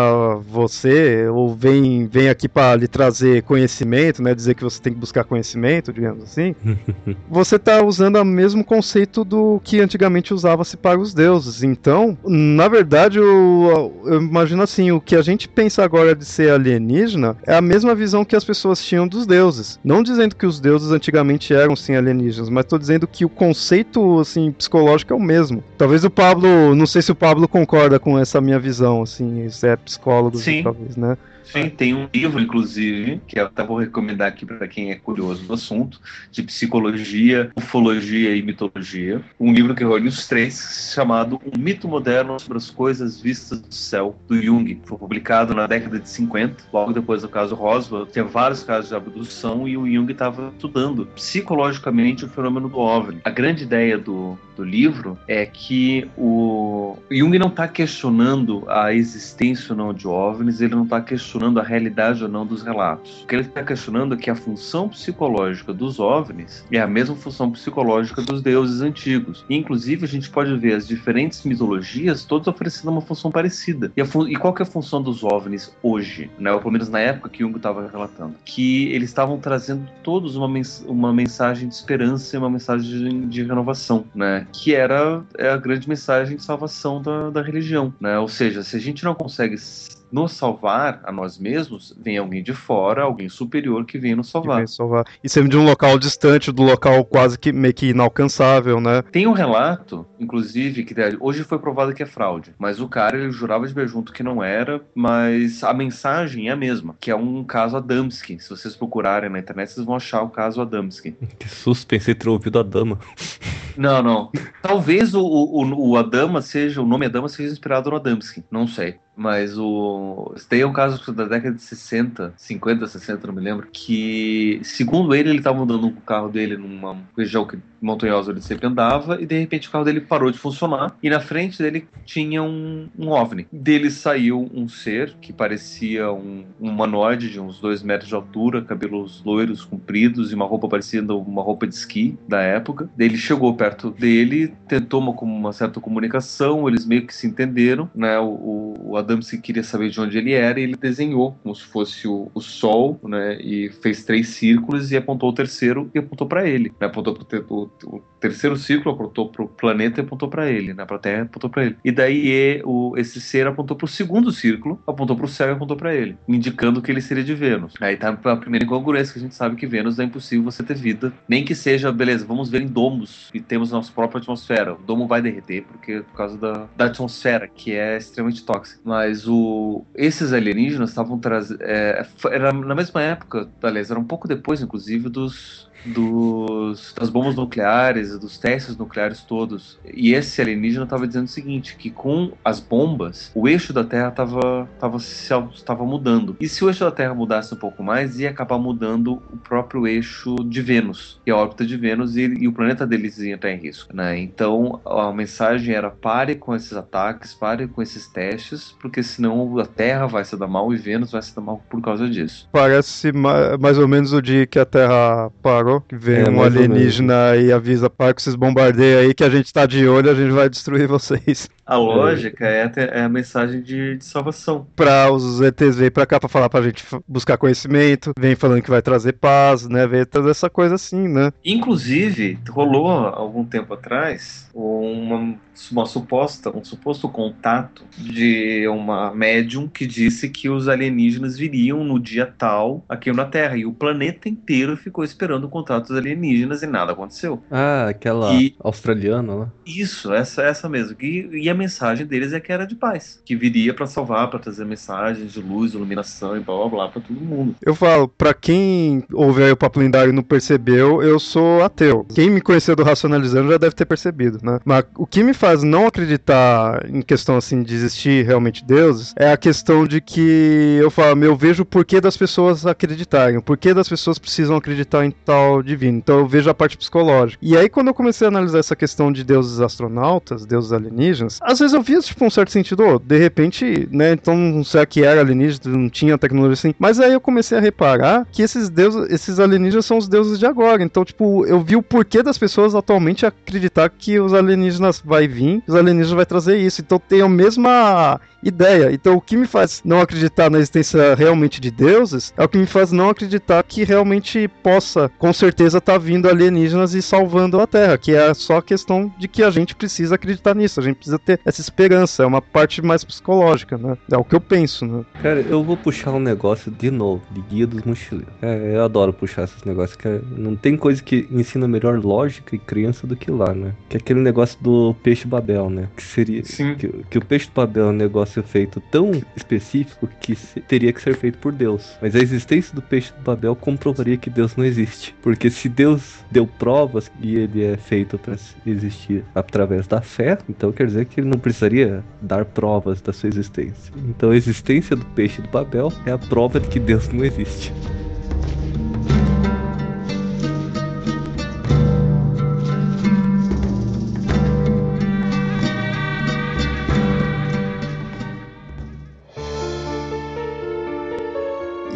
você ou vem vem aqui pra lhe trazer conhecimento, né? Dizer que você tem que buscar conhecimento, digamos assim. você tá usando o mesmo conceito do que antigamente usava-se para os deuses. Então, na verdade, eu, eu imagino assim, o que a gente pensa agora de ser alienígena é a mesma visão que as pessoas tinham dos deuses. Não dizendo que os deuses antigamente eram sim alienígenas, mas tô dizendo que o conceito assim psicológico é o mesmo. Talvez o Pablo, não sei se o Pablo concorda com essa minha visão, assim, você é psicólogo, Sim. talvez, né? Sim, tem um livro, inclusive, que eu até vou recomendar aqui para quem é curioso do assunto, de psicologia, ufologia e mitologia. Um livro que reúne os três, chamado Um Mito Moderno sobre as Coisas Vistas do Céu, do Jung. Foi publicado na década de 50, logo depois do caso Roswell. Tinha vários casos de abdução e o Jung estava estudando psicologicamente o fenômeno do OVNI. A grande ideia do, do livro é que o Jung não está questionando a existência ou não de OVNIs, ele não está questionando a realidade ou não dos relatos. O que ele está questionando é que a função psicológica dos OVNIs é a mesma função psicológica dos deuses antigos. E, inclusive, a gente pode ver as diferentes mitologias todas oferecendo uma função parecida. E, fun- e qual que é a função dos OVNIs hoje? Né? Ou pelo menos na época que Jung estava relatando. Que eles estavam trazendo todos uma, mens uma mensagem de esperança e uma mensagem de, de renovação, né? Que era é a grande mensagem de salvação da, da religião, né? Ou seja, se a gente não consegue nos salvar a nós mesmos, vem alguém de fora, alguém superior que vem nos salvar. vem salvar. E sempre de um local distante, do local quase que meio que inalcançável, né? Tem um relato, inclusive, que hoje foi provado que é fraude, mas o cara ele jurava de ver junto que não era, mas a mensagem é a mesma, que é um caso Adamski. Se vocês procurarem na internet, vocês vão achar o caso Adamski. Que susto, pensei ter ouvido a dama. Não, não. Talvez o, o, o Adama seja, o nome Adama seja inspirado no Adamski, não sei. Mas o. Tem um caso da década de 60, 50, 60, não me lembro. Que, segundo ele, ele estava andando com o carro dele numa região que, montanhosa onde ele sempre andava. E de repente o carro dele parou de funcionar. E na frente dele tinha um, um OVNI. Dele saiu um ser que parecia um, um humanoide de uns dois metros de altura, cabelos loiros, compridos e uma roupa parecida uma roupa de esqui da época. Ele chegou perto dele, tentou uma, uma certa comunicação, eles meio que se entenderam, né? O, o Adamski queria saber de onde ele era e ele desenhou como se fosse o, o Sol, né? E fez três círculos e apontou o terceiro e apontou para ele. Né, apontou pro o, o, terceiro círculo, apontou para o planeta e apontou para ele, né? Para a Terra apontou para ele. E daí o, esse ser apontou para o segundo círculo, apontou para o céu e apontou para ele, indicando que ele seria de Vênus. Aí tá a primeira incongruência que a gente sabe que Vênus é impossível você ter vida, nem que seja, beleza, vamos ver em domos e temos nossa própria atmosfera. O domo vai derreter porque por causa da, da atmosfera, que é extremamente tóxica. Mas o, esses alienígenas estavam trazendo. É, era na mesma época, aliás, era um pouco depois, inclusive, dos dos, das bombas nucleares, dos testes nucleares todos. E esse alienígena estava dizendo o seguinte, que com as bombas, o eixo da Terra estava tava, tava mudando. E se o eixo da Terra mudasse um pouco mais, ia acabar mudando o próprio eixo de Vênus, e a órbita de Vênus, e, e o planeta deles ia estar em risco. Né? Então, a mensagem era pare com esses ataques, pare com esses testes, porque senão a Terra vai se dar mal e Vênus vai se dar mal por causa disso. Parece mais ou menos o dia que a Terra parou que vem é, um alienígena e avisa, para que vocês bombardeiam aí que a gente tá de olho, a gente vai destruir vocês. A lógica é, é a mensagem de, de salvação. Pra os ETs virem pra cá pra falar pra gente buscar conhecimento, vem falando que vai trazer paz, né? Vem toda essa coisa assim, né? Inclusive, rolou algum tempo atrás uma, uma suposta, um suposto contato de uma médium que disse que os alienígenas viriam no dia tal aqui na Terra. E o planeta inteiro ficou esperando o contato dos alienígenas e nada aconteceu. Ah, aquela e, australiana lá. Isso, essa, essa mesmo. E, e a mensagem deles é que era de paz, que viria para salvar, para trazer mensagens de luz, iluminação e blá blá blá para todo mundo. Eu falo, para quem ouve o Papo Lendário e não percebeu, eu sou ateu. Quem me conheceu do Racionalizando já deve ter percebido, né? Mas o que me faz não acreditar em questão assim de existir realmente deuses é a questão de que eu falo, eu vejo o porquê das pessoas acreditarem, o porquê das pessoas precisam acreditar em tal divino. Então eu vejo a parte psicológica. E aí quando eu comecei a analisar essa questão de deuses astronautas, deuses alienígenas, às vezes eu via, tipo, um certo sentido, oh, de repente, né, então será que era alienígena, não tinha tecnologia assim. Mas aí eu comecei a reparar que esses deuses, esses alienígenas são os deuses de agora. Então, tipo, eu vi o porquê das pessoas atualmente acreditar que os alienígenas vai vir, os alienígenas vai trazer isso. Então tem a mesma ideia. Então o que me faz não acreditar na existência realmente de deuses é o que me faz não acreditar que realmente possa, com certeza, estar tá vindo alienígenas e salvando a Terra, que é só questão de que a gente precisa acreditar nisso, a gente precisa ter essa esperança, é uma parte mais psicológica, né? É o que eu penso, né? Cara, eu vou puxar um negócio de novo, de Guia dos Mochileiros. É, eu adoro puxar esses negócios, que é, não tem coisa que ensina melhor lógica e criança do que lá, né? Que é aquele negócio do peixe Babel, né? Que seria... Sim. Que, que o peixe Babel é um negócio feito tão específico que se, teria que ser feito por Deus. Mas a existência do peixe do Babel comprovaria que Deus não existe. Porque se Deus deu provas e ele é feito para existir através da fé, então quer dizer que ele não precisaria dar provas da sua existência. Então a existência do peixe do Babel é a prova de que Deus não existe.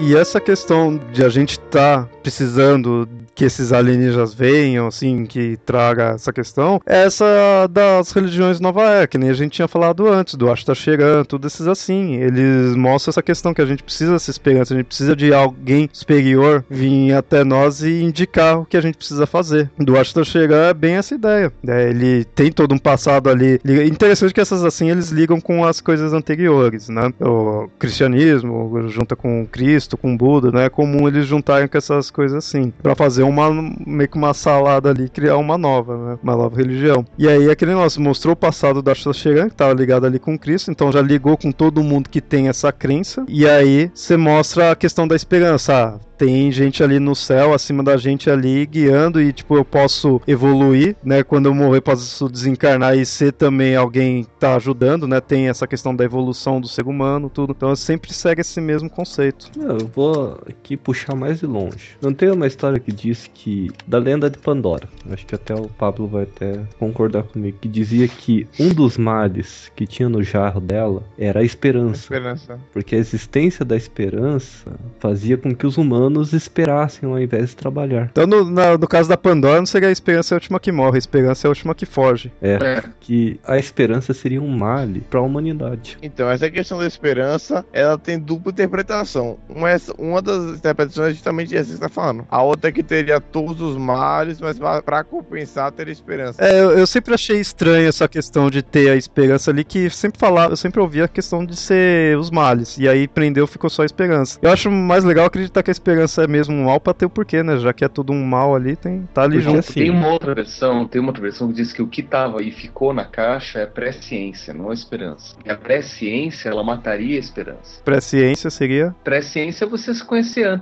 E essa questão de a gente estar tá precisando que esses alienígenas venham, assim, que traga essa questão, é essa das religiões Nova Era, que nem a gente tinha falado antes, do Acho tá chegando, tudo esses assim. Eles mostram essa questão que a gente precisa dessa esperança, a gente precisa de alguém superior vir até nós e indicar o que a gente precisa fazer. Do Acho tá chegando é bem essa ideia. É, ele tem todo um passado ali. Interessante que essas assim eles ligam com as coisas anteriores, né? O cristianismo junta com Cristo, com Buda, né? É comum eles juntarem com essas coisas assim, para fazer uma meio que uma salada ali, criar uma nova, né? Uma nova religião. E aí aquele negócio mostrou o passado da Shoshirang, que estava ligado ali com Cristo, então já ligou com todo mundo que tem essa crença. E aí você mostra a questão da esperança. Ah, tem gente ali no céu, acima da gente ali, guiando, e tipo, eu posso evoluir, né? Quando eu morrer, posso desencarnar e ser também alguém que tá ajudando, né? Tem essa questão da evolução do ser humano, tudo. Então eu sempre segue esse mesmo conceito. Eu vou aqui puxar mais de longe. Não tem uma história que diz que. da lenda de Pandora. Acho que até o Pablo vai até concordar comigo. Que dizia que um dos males que tinha no jarro dela era a esperança. A esperança. Porque a existência da esperança fazia com que os humanos humanos esperassem ao invés de trabalhar. Então, no, na- no caso da Pandora, não seria a esperança é a última que morre, a esperança é a última que foge. É, É. que a esperança seria um male para a humanidade. Então, essa questão da esperança, ela tem dupla interpretação. Uma, é- uma das interpretações é justamente essa que você está falando. A outra é que teria todos os males, mas para compensar, teria esperança. É, eu, eu sempre achei estranho essa questão de ter a esperança ali, que sempre falava, eu sempre ouvia a questão de ser os males, e aí prendeu, ficou só a esperança. Eu acho mais legal acreditar que a esperança é mesmo um mal pra ter o porquê, né? Já que é tudo um mal ali, tem, tá ali Porque junto. assim- Tem uma outra versão, tem uma outra versão que diz que o que tava e ficou na caixa é pré-ciência, não a esperança. E a pré-ciência, ela mataria a esperança. Pré-ciência seria. Pré-ciência é você se conhecer an-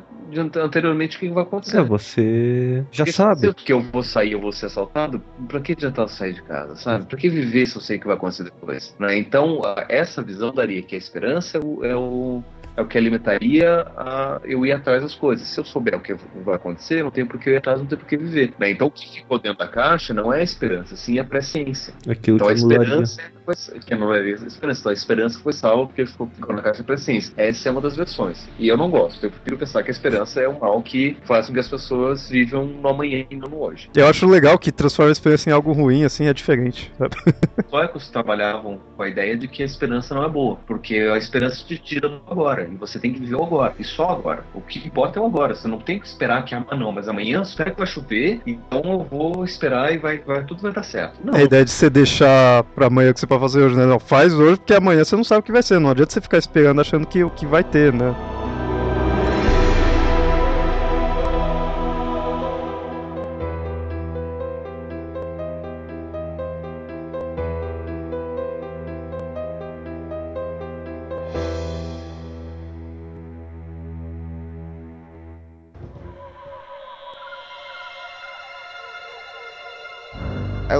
anteriormente o que vai acontecer. É, você já Porque sabe. Se eu, que eu vou sair, eu vou ser assaltado, pra que adiantar eu sair de casa, sabe? Pra que viver se eu sei o que vai acontecer depois? né? Então, essa visão daria que a esperança é o, é o, é o que alimentaria a, eu ir atrás das coisas. Se eu souber o que vai acontecer, não tem por que eu ir atrás, não tem por que viver. né? Então, o que ficou dentro da caixa não é a esperança, sim a presciência. Aquilo Então, a esperança foi, que anularia a esperança. Então, a esperança foi salva porque ficou, ficou na caixa da presciência. Essa é uma das versões. E eu não gosto. Eu prefiro pensar que a esperança é um mal que faz com que as pessoas vivam no amanhã e não no hoje. Eu acho legal que transforma a esperança em algo ruim, assim, é diferente. sabe? Os trabalhavam com a ideia de que a esperança não é boa, porque a esperança te tira do agora, e você tem que viver o agora, e só agora. O que importa é o agora, você não tem que esperar que amanhã não, mas amanhã espera que vai chover, então eu vou esperar e vai, vai- tudo vai dar certo. Não, A ideia de você deixar pra amanhã o que você pode fazer hoje, né? Não, faz hoje, porque amanhã você não sabe o que vai ser. Não adianta você ficar esperando achando que o que vai ter, né?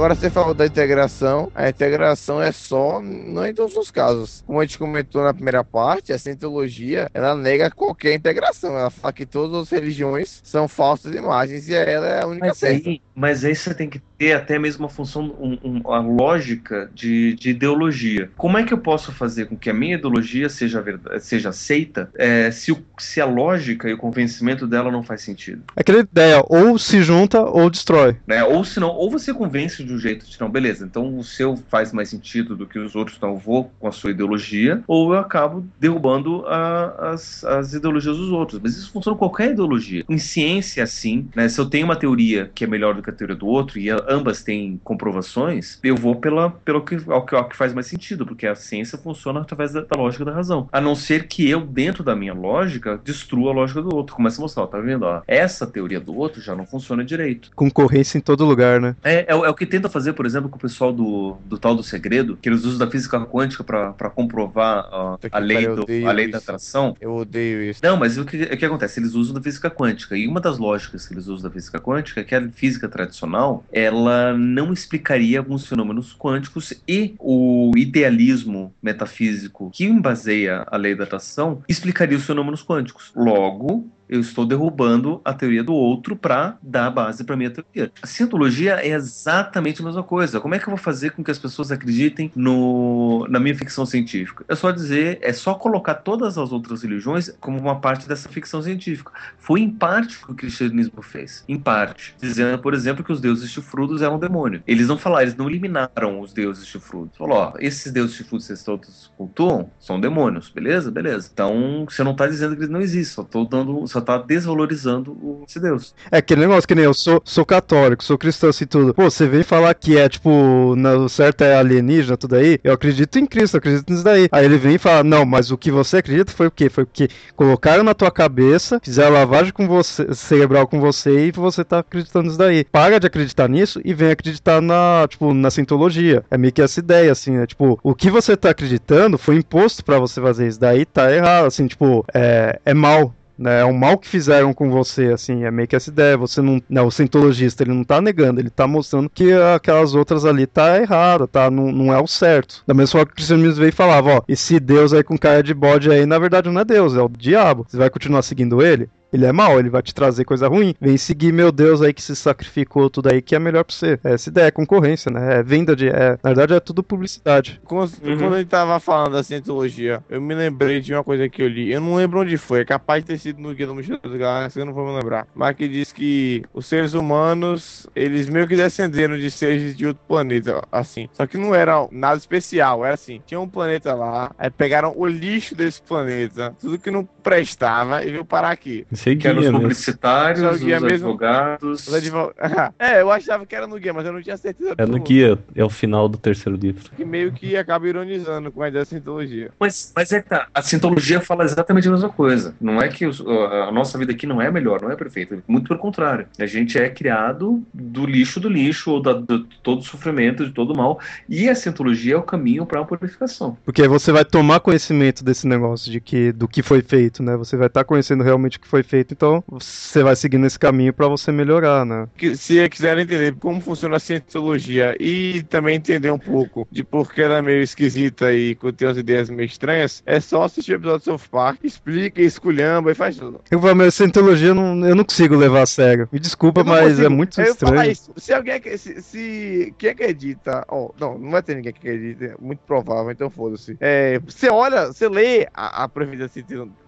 Agora você falou da integração. A integração é só, não em todos os casos. Como a gente comentou na primeira parte, a cientologia, ela nega qualquer integração. Ela fala que todas as religiões são falsas imagens e ela é a única Mas certa. aí, mas aí você tem que ter até mesmo a função, um, um- a lógica de, de ideologia. Como é que eu posso fazer com que a minha ideologia seja, verdade, seja aceita é, se, o- se a lógica e o convencimento dela não faz sentido? Aquela ideia, ou se junta ou destrói. né? Ou senão, ou você convence de um jeito de não, beleza, então o seu faz mais sentido do que os outros, então eu vou com a sua ideologia, ou eu acabo derrubando a- as, as ideologias dos outros. Mas isso funciona com qualquer ideologia. Em ciência, assim, né? Se eu tenho uma teoria que é melhor do que a teoria do outro e ambas têm comprovações, eu vou pela, pelo que, ao, que, ao que faz mais sentido, porque a ciência funciona através da, da lógica da razão. A não ser que eu, dentro da minha lógica, destrua a lógica do outro. Começa a mostrar, ó, tá vendo? Ó, essa teoria do outro já não funciona direito. Concorrência em todo lugar, né? É, é, é o que tenta fazer, por exemplo, com o pessoal do, do tal do segredo, que eles usam da física quântica para comprovar que a lei, do, a lei da atração. Eu odeio isso. Não, mas o que, o que acontece? Eles usam da física quântica. E uma das lógicas que eles usam da física quântica é que a física tradicional ela não explicaria alguns fenômenos quânticos e o idealismo metafísico que baseia a lei da atração explicaria os fenômenos quânticos. Logo, eu estou derrubando a teoria do outro para dar base para minha teoria. A cientologia é exatamente a mesma coisa. Como é que eu vou fazer com que as pessoas acreditem no, na minha ficção científica? É só dizer, é só colocar todas as outras religiões como uma parte dessa ficção científica. Foi em parte o que o cristianismo fez. Em parte. Dizendo, por exemplo, que os deuses chifrudos eram demônio. Eles não falaram, eles não eliminaram os deuses chifrudos. Falou, ó, esses deuses chifrudos que vocês todos cultuam são demônios, beleza? Beleza. Então, você não tá dizendo que eles não existem, só tô dando, só tá desvalorizando o- esse deus. É aquele negócio que nem eu sou, sou católico, sou cristão assim tudo. Pô, você vem falar que é tipo, o certo é alienígena, tudo aí. Eu acredito em Cristo, eu acredito nisso daí. Aí ele vem e fala: Não, mas o que você acredita foi o quê? Foi o que colocaram na tua cabeça, fizeram lavagem com você, cerebral com você e você tá acreditando nisso daí. Para de acreditar nisso e vem acreditar na, tipo, na cientologia. É meio que essa ideia, assim, né? Tipo, o que você tá acreditando foi imposto pra você fazer isso daí, tá errado, assim, tipo, é, é mal, né? É um mal que fizeram com você, assim, é meio que essa ideia. Você não, não, o cientologista, ele não tá negando, ele tá mostrando que aquelas outras ali tá errada, tá? Não, não é o certo. Da mesma forma que o cristianismo veio e falava, ó, esse Deus aí com cara de bode aí, na verdade não é Deus, é o diabo. Você vai continuar seguindo ele? Ele é mau, ele vai te trazer coisa ruim. Vem seguir meu Deus aí que se sacrificou tudo aí que é melhor pra você. Essa ideia é concorrência, né? É venda de. É, na verdade, é tudo publicidade. Quando, uhum. quando a gente tava falando da cientologia, eu me lembrei de uma coisa que eu li. Eu não lembro onde foi. É capaz de ter sido no Guia do Mochila das Galáxias, eu não vou me lembrar. Mas que diz que os seres humanos, eles meio que descenderam de seres de outro planeta, assim. Só que não era nada especial. Era assim: tinha um planeta lá, aí pegaram o lixo desse planeta, tudo que não prestava e veio parar aqui. Sei que eram os publicitários, os advogados. Os advog... é, eu achava que era no guia, mas eu não tinha certeza. É no guia, é o final do terceiro livro. Que meio que acaba ironizando com a ideia da sintologia. Mas, mas é que tá, a sintologia fala exatamente a mesma coisa. Não é que os, a nossa vida aqui não é melhor, não é perfeita. Muito pelo contrário. A gente é criado do lixo do lixo, ou da, de todo sofrimento, de todo mal. E a sintologia é o caminho para a purificação. Porque você vai tomar conhecimento desse negócio, de que, do que foi feito, né? Você vai estar tá conhecendo realmente o que foi feito, então você vai seguindo esse caminho para você melhorar, né? Se quiserem entender como funciona a cientologia e também entender um pouco de por que ela é meio esquisita e tem umas ideias meio estranhas, é só assistir o episódio do South Park, explica, esculhamba e faz tudo. Eu falo, mas cientologia não, eu não consigo levar a sério. Me desculpa, mas consigo. é muito eu estranho. Se alguém se, se quem acredita, oh, não, não vai ter ninguém que acredita, é muito provável, então foda-se. É, você olha, você lê a, a premissa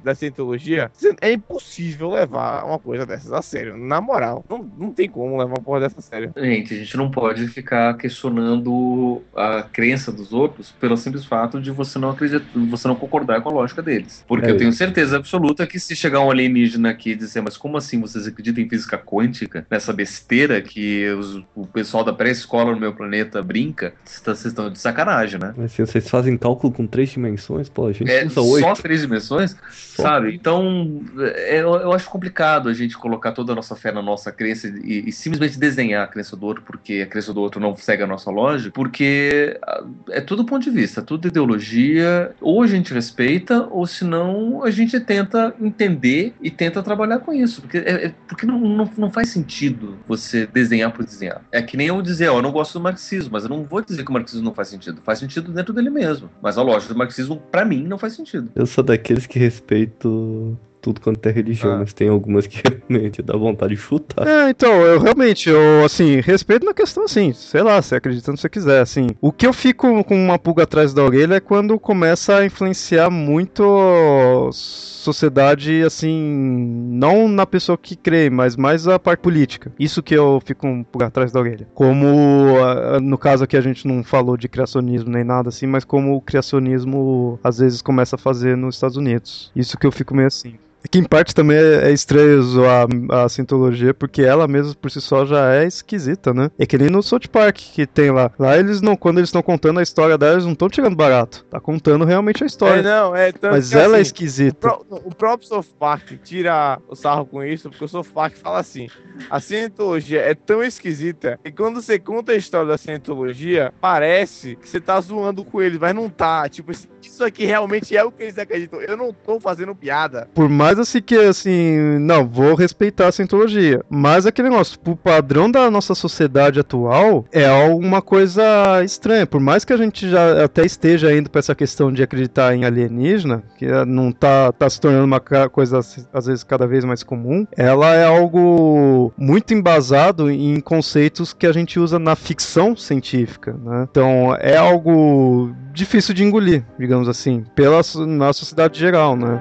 da cientologia, é impossível levar uma coisa dessas a sério. Na moral, não, não tem como levar uma porra dessa a sério. Gente, a gente não pode ficar questionando a crença dos outros pelo simples fato de você não acreditar, você não concordar com a lógica deles. Porque é eu tenho certeza absoluta que se chegar um alienígena aqui e dizer, mas como assim vocês acreditam em física quântica? Nessa besteira que os, o pessoal da pré-escola no meu planeta brinca, vocês estão de sacanagem, né? Mas se vocês fazem cálculo com três dimensões, pô, a gente é, usa oito. Só três dimensões? Só. Sabe? Então, é, eu, acho complicado a gente colocar toda a nossa fé na nossa crença e, e, simplesmente desenhar a crença do outro porque a crença do outro não segue a nossa lógica, porque ah, é tudo ponto de vista, tudo ideologia, ou a gente respeita, ou senão a gente tenta entender e tenta trabalhar com isso, porque, é, é porque não, não, não, faz sentido você desenhar por desenhar. É que nem eu dizer, ó, eu não gosto do marxismo, mas eu não vou dizer que o marxismo não faz sentido, faz sentido dentro dele mesmo, mas a lógica do marxismo, para mim, não faz sentido. Eu sou daqueles que respeito tudo quanto é religião, ah. mas tem algumas que realmente dá vontade de chutar. É, então, eu realmente, eu, assim, respeito na questão, assim, sei lá, você acredita no que você quiser, assim. O que eu fico com uma pulga atrás da orelha é quando começa a influenciar muito sociedade, assim, não na pessoa que crê, mas mais a parte política. Isso que eu fico um pulga atrás da orelha. Como, no caso aqui a gente não falou de criacionismo nem nada assim, mas como o criacionismo às vezes começa a fazer nos Estados Unidos. Isso que eu fico meio assim. Que em parte também é, é estranho zoar a, a sintologia, porque ela mesma por si só já é esquisita, né? É que nem no South Park que tem lá. Lá eles não, quando eles estão contando a história dela, eles não estão tirando barato. Tá contando realmente a história. É, não, é Mas ela é assim, é esquisita. O, o, próprio South Park tira o sarro com isso, porque o South Park fala assim: a cientologia é tão esquisita que quando você conta a história da cientologia, parece que você tá zoando com eles, mas não tá. Tipo, isso aqui realmente é o que eles acreditam. Eu não tô fazendo piada. Por mais assim que, assim, não, vou respeitar a cientologia. Mas aquele negócio, pro padrão da nossa sociedade atual, é alguma coisa estranha. Por mais que a gente já até esteja indo pra essa questão de acreditar em alienígena, que não tá, tá se tornando uma coisa, às vezes, cada vez mais comum, ela é algo muito embasado em conceitos que a gente usa na ficção científica, né? Então, é algo difícil de engolir, digamos assim, pela na sociedade geral, né?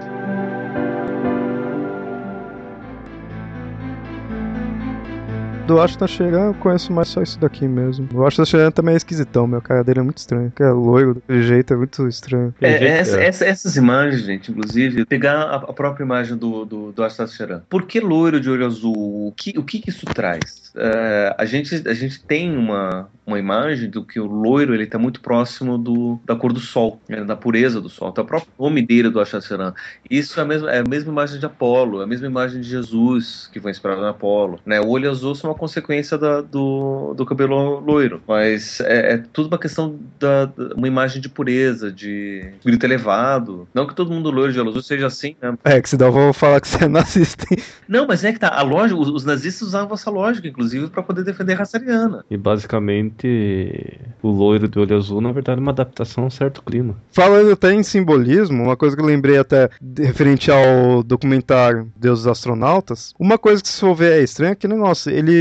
Do Ashton Sheeran eu conheço mais só isso daqui mesmo. O Ashton Sheeran também é esquisitão, meu cara dele é muito estranho. Que é loiro daquele jeito, é muito estranho. É, essa, essa, essas imagens, gente, inclusive, pegar a, a própria imagem do, do, do Ashton Sheeran. Por que loiro de olho azul? O que, o que, que isso traz? Uh, a, gente, a gente tem uma, uma imagem do que o loiro ele está muito próximo do, da cor do sol, né, da pureza do sol. Então, o próprio nome dele do Achacerã. Isso é a, mesma, é a mesma imagem de Apolo, é a mesma imagem de Jesus que foi inspirado na Apolo. Né? O olho azul é uma consequência da, do, do cabelo loiro. Mas é, é tudo uma questão da, da, uma imagem de pureza, de espírito elevado. Não que todo mundo loiro de olho azul seja assim, né? É, que se dá eu vou falar que você é nazista. Não, mas é que tá. A lógica, os, os nazistas usavam essa lógica, inclusive, para poder defender a raça ariana. E basicamente, o loiro de olho azul, na verdade, é uma adaptação a um certo clima. Falando até em simbolismo, uma coisa que eu lembrei até referente ao documentário Deus dos Astronautas, uma coisa que se for ver é estranha é que negócio, ele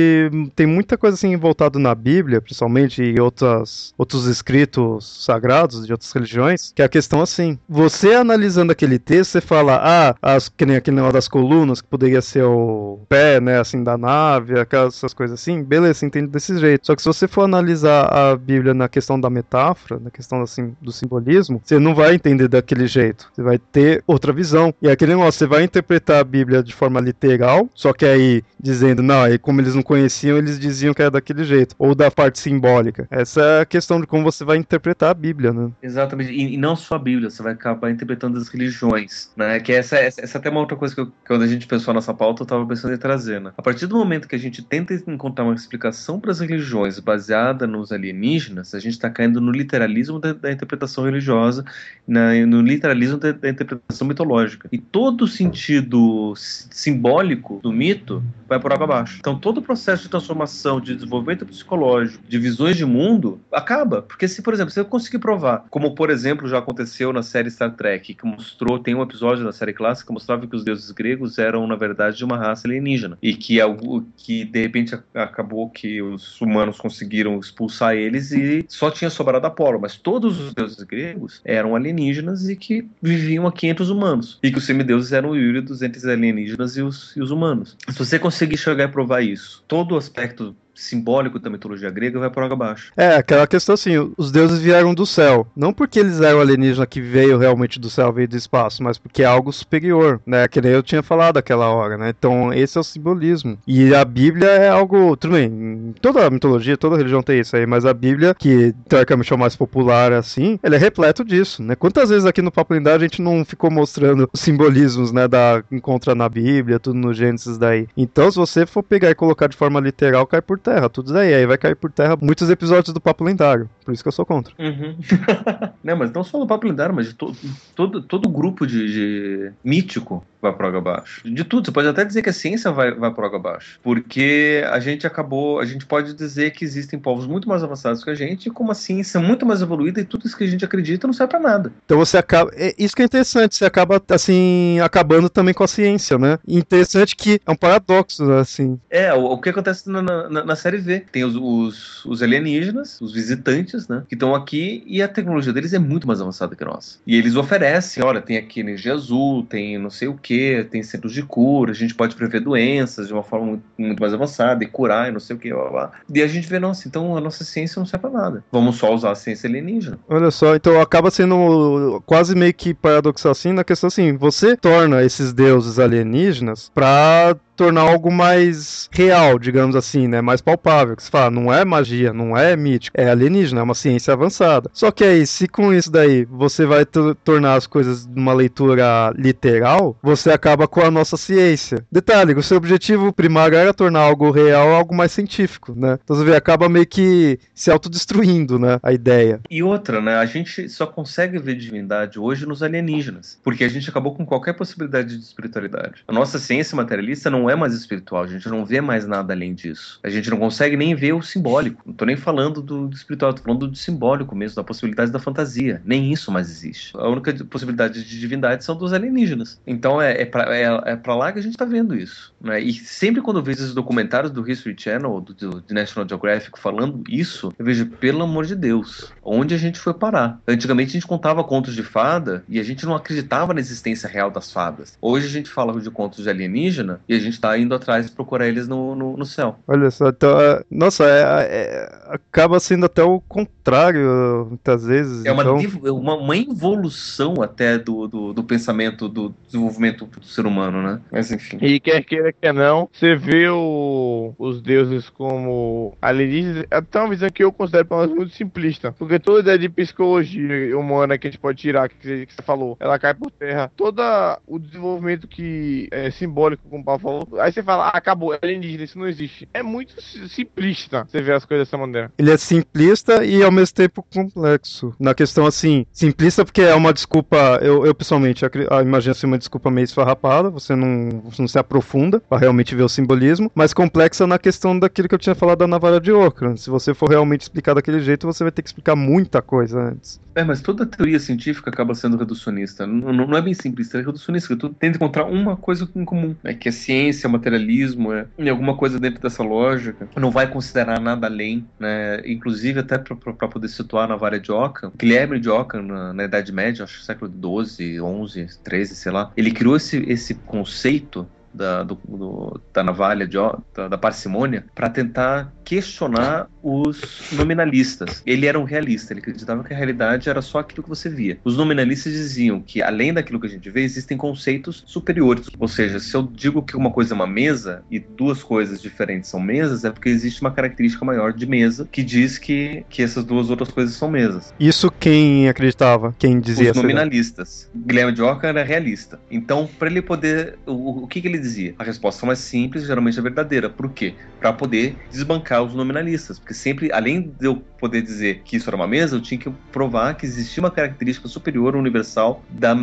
tem muita coisa assim voltado na Bíblia, principalmente e outras, outros escritos sagrados de outras religiões, que é a questão assim, você analisando aquele texto, você fala, ah, as, que nem aquele negócio das colunas, que poderia ser o pé, né, assim, da nave, aquelas essas coisas assim, beleza, entende desse jeito. Só que se você for analisar a Bíblia na questão da metáfora, na questão assim, do simbolismo, você não vai entender daquele jeito. Você vai ter outra visão. E aquele negócio, você vai interpretar a Bíblia de forma literal, só que aí dizendo, não, aí como eles não conheciam, eles diziam que era daquele jeito. Ou da parte simbólica. Essa é a questão de como você vai interpretar a Bíblia, né? Exatamente. E, e não só a Bíblia, você vai acabar interpretando as religiões, né? Que essa, essa, essa é até uma outra coisa que, eu, que quando a gente pensou nessa pauta, eu estava pensando em trazer, né? A partir do momento que a gente tenta encontrar uma explicação para as religiões baseada nos alienígenas, a gente está caindo no literalismo da, da interpretação religiosa, na, no literalismo da, da, interpretação mitológica. E todo o sentido simbólico do mito vai por água abaixo. Então todo o processo de transformação, de desenvolvimento psicológico, de visões de mundo, acaba. Porque se, por exemplo, você conseguir provar, como por exemplo já aconteceu na série Star Trek, que mostrou, tem um episódio na série clássica que mostrava que os deuses gregos eram, na verdade, de uma raça alienígena. E que, algo, que de repente acabou que os humanos conseguiram expulsar eles e só tinha sobrado Apolo. Mas todos os deuses gregos eram alienígenas e que viviam aqui entre os humanos. E que os semideuses eram híbridos entre os alienígenas e os, e os humanos. Se você conseguir chegar e provar isso, todo o aspecto simbólico da mitologia grega vai por água abaixo. É, aquela questão assim, os deuses vieram do céu. Não porque eles eram alienígena que veio realmente do céu, veio do espaço, mas porque é algo superior, né? Que nem eu tinha falado aquela hora, né? Então, esse é o simbolismo. E a Bíblia é algo, tudo bem, toda a mitologia, toda a religião tem isso aí, mas a Bíblia, que teoricamente é o mais popular assim, ele é repleto disso, né? Quantas vezes aqui no Papo Lendário a gente não ficou mostrando os simbolismos, né, da encontra na Bíblia, tudo no Gênesis daí. Então, se você for pegar e colocar de forma literal, cai por terra, tudo daí. Aí vai cair por terra muitos episódios do Papo Lendário. Por isso que eu sou contra. Uhum. não, mas não só do Papo Lendário, mas de to todo, todo grupo de, de mítico vai água abaixo. De tudo, você pode até dizer que a ciência vai, vai água abaixo. Porque a gente acabou, a gente pode dizer que existem povos muito mais avançados que a gente, com uma ciência muito mais evoluída e tudo isso que a gente acredita não serve pra nada. Então você acaba. É, isso que é interessante, você acaba, assim, acabando também com a ciência, né? interessante que é um paradoxo, assim. É, o, o que acontece na, na, na, série V. Tem os, os, os alienígenas, os visitantes, né? Que estão aqui e a tecnologia deles é muito mais avançada que a nossa. E eles oferecem, olha, tem aqui energia azul, tem não sei o que tem centros de cura, a gente pode prever doenças de uma forma muito, muito mais avançada e curar e não sei o que, blá, blá. E a gente vê, nossa, então a nossa ciência não serve pra nada. Vamos só usar a ciência alienígena. Olha só, então acaba sendo quase meio que paradoxal assim, na questão assim, você torna esses deuses alienígenas pra tornar algo mais real, digamos assim, né? Mais palpável. Que você fala, não é magia, não é mítico, é alienígena, é uma ciência avançada. Só que aí, se com isso daí você vai tornar as coisas numa leitura literal, você acaba com a nossa ciência. Detalhe, o seu objetivo primário era tornar algo real algo mais científico, né? Então você vê, acaba meio que se autodestruindo, né? A ideia. E outra, né? A gente só consegue ver divindade hoje nos alienígenas, porque a gente acabou com qualquer possibilidade de espiritualidade. A nossa ciência materialista não é mais espiritual, a gente não vê mais nada além disso. A gente não consegue nem ver o simbólico. Não tô nem falando do, do espiritual, tô falando do simbólico mesmo, da possibilidade da fantasia. Nem isso mais existe. A única possibilidade de divindade são dos alienígenas. Então é, é, pra, é, é lá que a gente tá vendo isso. Né? E sempre quando eu vejo esses documentários do History Channel, do, do, do National Geographic falando isso, eu vejo, pelo amor de Deus, onde a gente foi parar? Antigamente a gente contava contos de fada e a gente não acreditava na existência real das fadas. Hoje a gente fala de contos de alienígena e a gente tá indo atrás procurar eles no, no, no céu. Olha só, então, é, nossa, é, é, acaba sendo até o contrário, muitas vezes. É uma, então... uma, uma, evolução até do, do, do, pensamento, do desenvolvimento do ser humano, né? Mas enfim. E quer queira, quer não, você vê o, os deuses como alienígenas, é até uma visão que eu considero pelo menos muito simplista, porque toda ideia de psicologia humana que a gente pode tirar, que, que você falou, ela cai por terra. Todo o desenvolvimento que é simbólico, como o Paulo falou, Então, aí você fala, ah, acabou, é alienígena, isso não existe. É muito simplista você ver as coisas dessa maneira. Ele é simplista e ao mesmo tempo complexo. Na questão assim, simplista porque é uma desculpa, eu, eu pessoalmente imagino assim uma desculpa meio esfarrapada, você não, você não se aprofunda para realmente ver o simbolismo, mas complexa na questão daquilo que eu tinha falado da navalha de Ocran. Se você for realmente explicar daquele jeito, você vai ter que explicar muita coisa antes. É, mas toda teoria científica acaba sendo reducionista. Não, não é bem simplista, é reducionista. Tu tenta encontrar uma coisa em comum, é que a ciência, o materialismo, é, e alguma coisa dentro dessa lógica. Não vai considerar nada além, né? Inclusive até para poder situar na Vara de Ockham, Guilherme de Ockham na, na Idade Média, acho que século XII, XI, XIII, sei lá, ele criou esse, esse conceito da, do, do, da navalha, de, da, da parcimônia, para tentar questionar os nominalistas. Ele era um realista, ele acreditava que a realidade era só aquilo que você via. Os nominalistas diziam que, além daquilo que a gente vê, existem conceitos superiores. Ou seja, se eu digo que uma coisa é uma mesa e duas coisas diferentes são mesas, é porque existe uma característica maior de mesa que diz que, que essas duas outras coisas são mesas. Isso quem acreditava? Quem dizia? Os nominalistas. Guilherme de Ockham era realista. Então, para ele poder. O, o que, que ele dizia? A resposta mais simples, geralmente é verdadeira. Por quê? Para poder desbancar os nominalistas. Porque sempre, além de eu poder dizer que isso era uma mesa, eu tinha que provar que existia uma característica superior, universal, da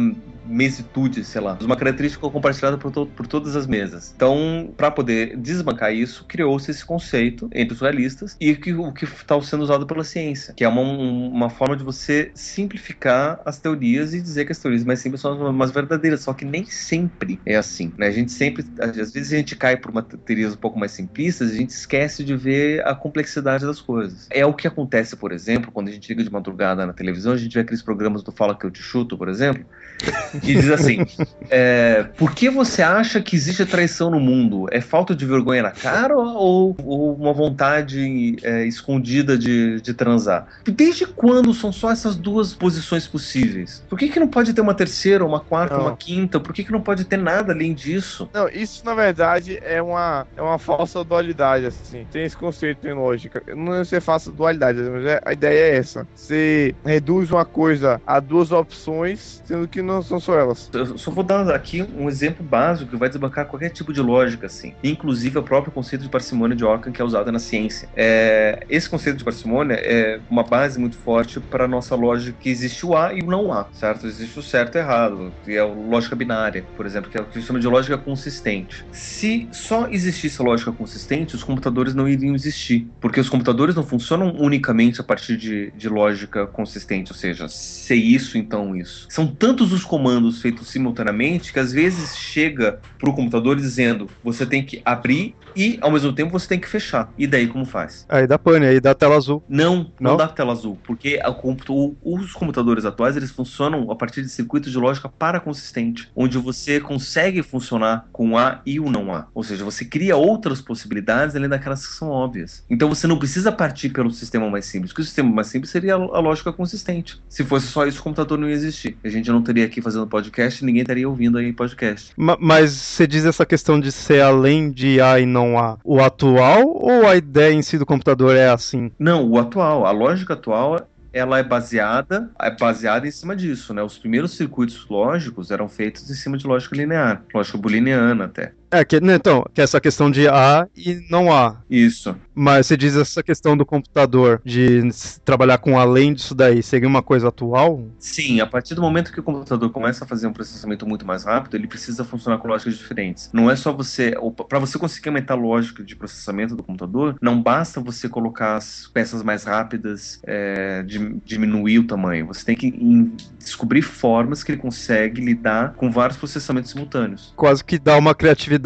mesitude, sei lá, uma característica compartilhada por, to por todas as mesas. Então, para poder desbancar isso, criou-se esse conceito entre os realistas e que, o que está sendo usado pela ciência, que é uma, uma forma de você simplificar as teorias e dizer que as teorias mais simples são as mais verdadeiras, só que nem sempre é assim, né? A gente sempre, às vezes a gente cai por uma teorias um pouco mais simplistas e a gente esquece de ver a complexidade das coisas. É o que acontece, por exemplo, quando a gente liga de madrugada na televisão, a gente vê aqueles programas do Fala Que Eu Te Chuto, por exemplo, que diz assim: é, por que você acha que existe traição no mundo? É falta de vergonha na cara ou, ou uma vontade é, escondida de, de transar? Desde quando são só essas duas posições possíveis? Por que, que não pode ter uma terceira, uma quarta, não. uma quinta? Por que, que não pode ter nada além disso? Não, isso na verdade é uma, é uma falsa dualidade, assim. Tem esse conceito em lógica. Não é ser falsa dualidade, mas é, a ideia é essa. Você reduz uma coisa a duas opções, sendo que não são só elas. Eu só vou dar aqui um exemplo básico que vai desbancar qualquer tipo de lógica, assim. Inclusive o próprio conceito de parcimônia de Ockham, que é usado na ciência. É, esse conceito de parcimônia é uma base muito forte para a nossa lógica que existe o A e o não A, certo? Existe o certo e errado, que é a lógica binária, por exemplo, que é o que gente chama de lógica consistente. Se só existisse a lógica consistente, os computadores não iriam existir, porque os computadores não funcionam unicamente a partir de, de lógica consistente, ou seja, se isso, então isso. São tantos os comandos feitos simultaneamente que às vezes chega para o computador dizendo você tem que abrir e ao mesmo tempo você tem que fechar. E daí como faz? Aí dá pane, aí dá tela azul. Não, não, não dá tela azul, porque os computadores atuais eles funcionam a partir de circuitos de lógica paraconsistente, onde você consegue funcionar com A e o não A. Ou seja, você cria outras possibilidades além daquelas que são óbvias. Então você não precisa partir pelo sistema mais simples, porque o sistema mais simples seria a lógica consistente. Se fosse só isso, o computador não ia existir. A gente não teria aqui fazendo podcast ninguém estaria ouvindo aí podcast. Mas você diz essa questão de ser além de A e não A, o atual ou a ideia em si do computador é assim? Não, o atual. A lógica atual ela é baseada é baseada em cima disso, né? Os primeiros circuitos lógicos eram feitos em cima de lógica linear, lógica booleana até. É, que, né, então, que é essa questão de A e não A. Isso. Mas você diz essa questão do computador, de trabalhar com além disso daí, seria uma coisa atual? Sim, a partir do momento que o computador começa a fazer um processamento muito mais rápido, ele precisa funcionar com lógicas diferentes. Não é só você. Para você conseguir aumentar a lógica de processamento do computador, não basta você colocar as peças mais rápidas, é, de, diminuir o tamanho. Você tem que descobrir formas que ele consegue lidar com vários processamentos simultâneos. Quase que dá uma criatividade.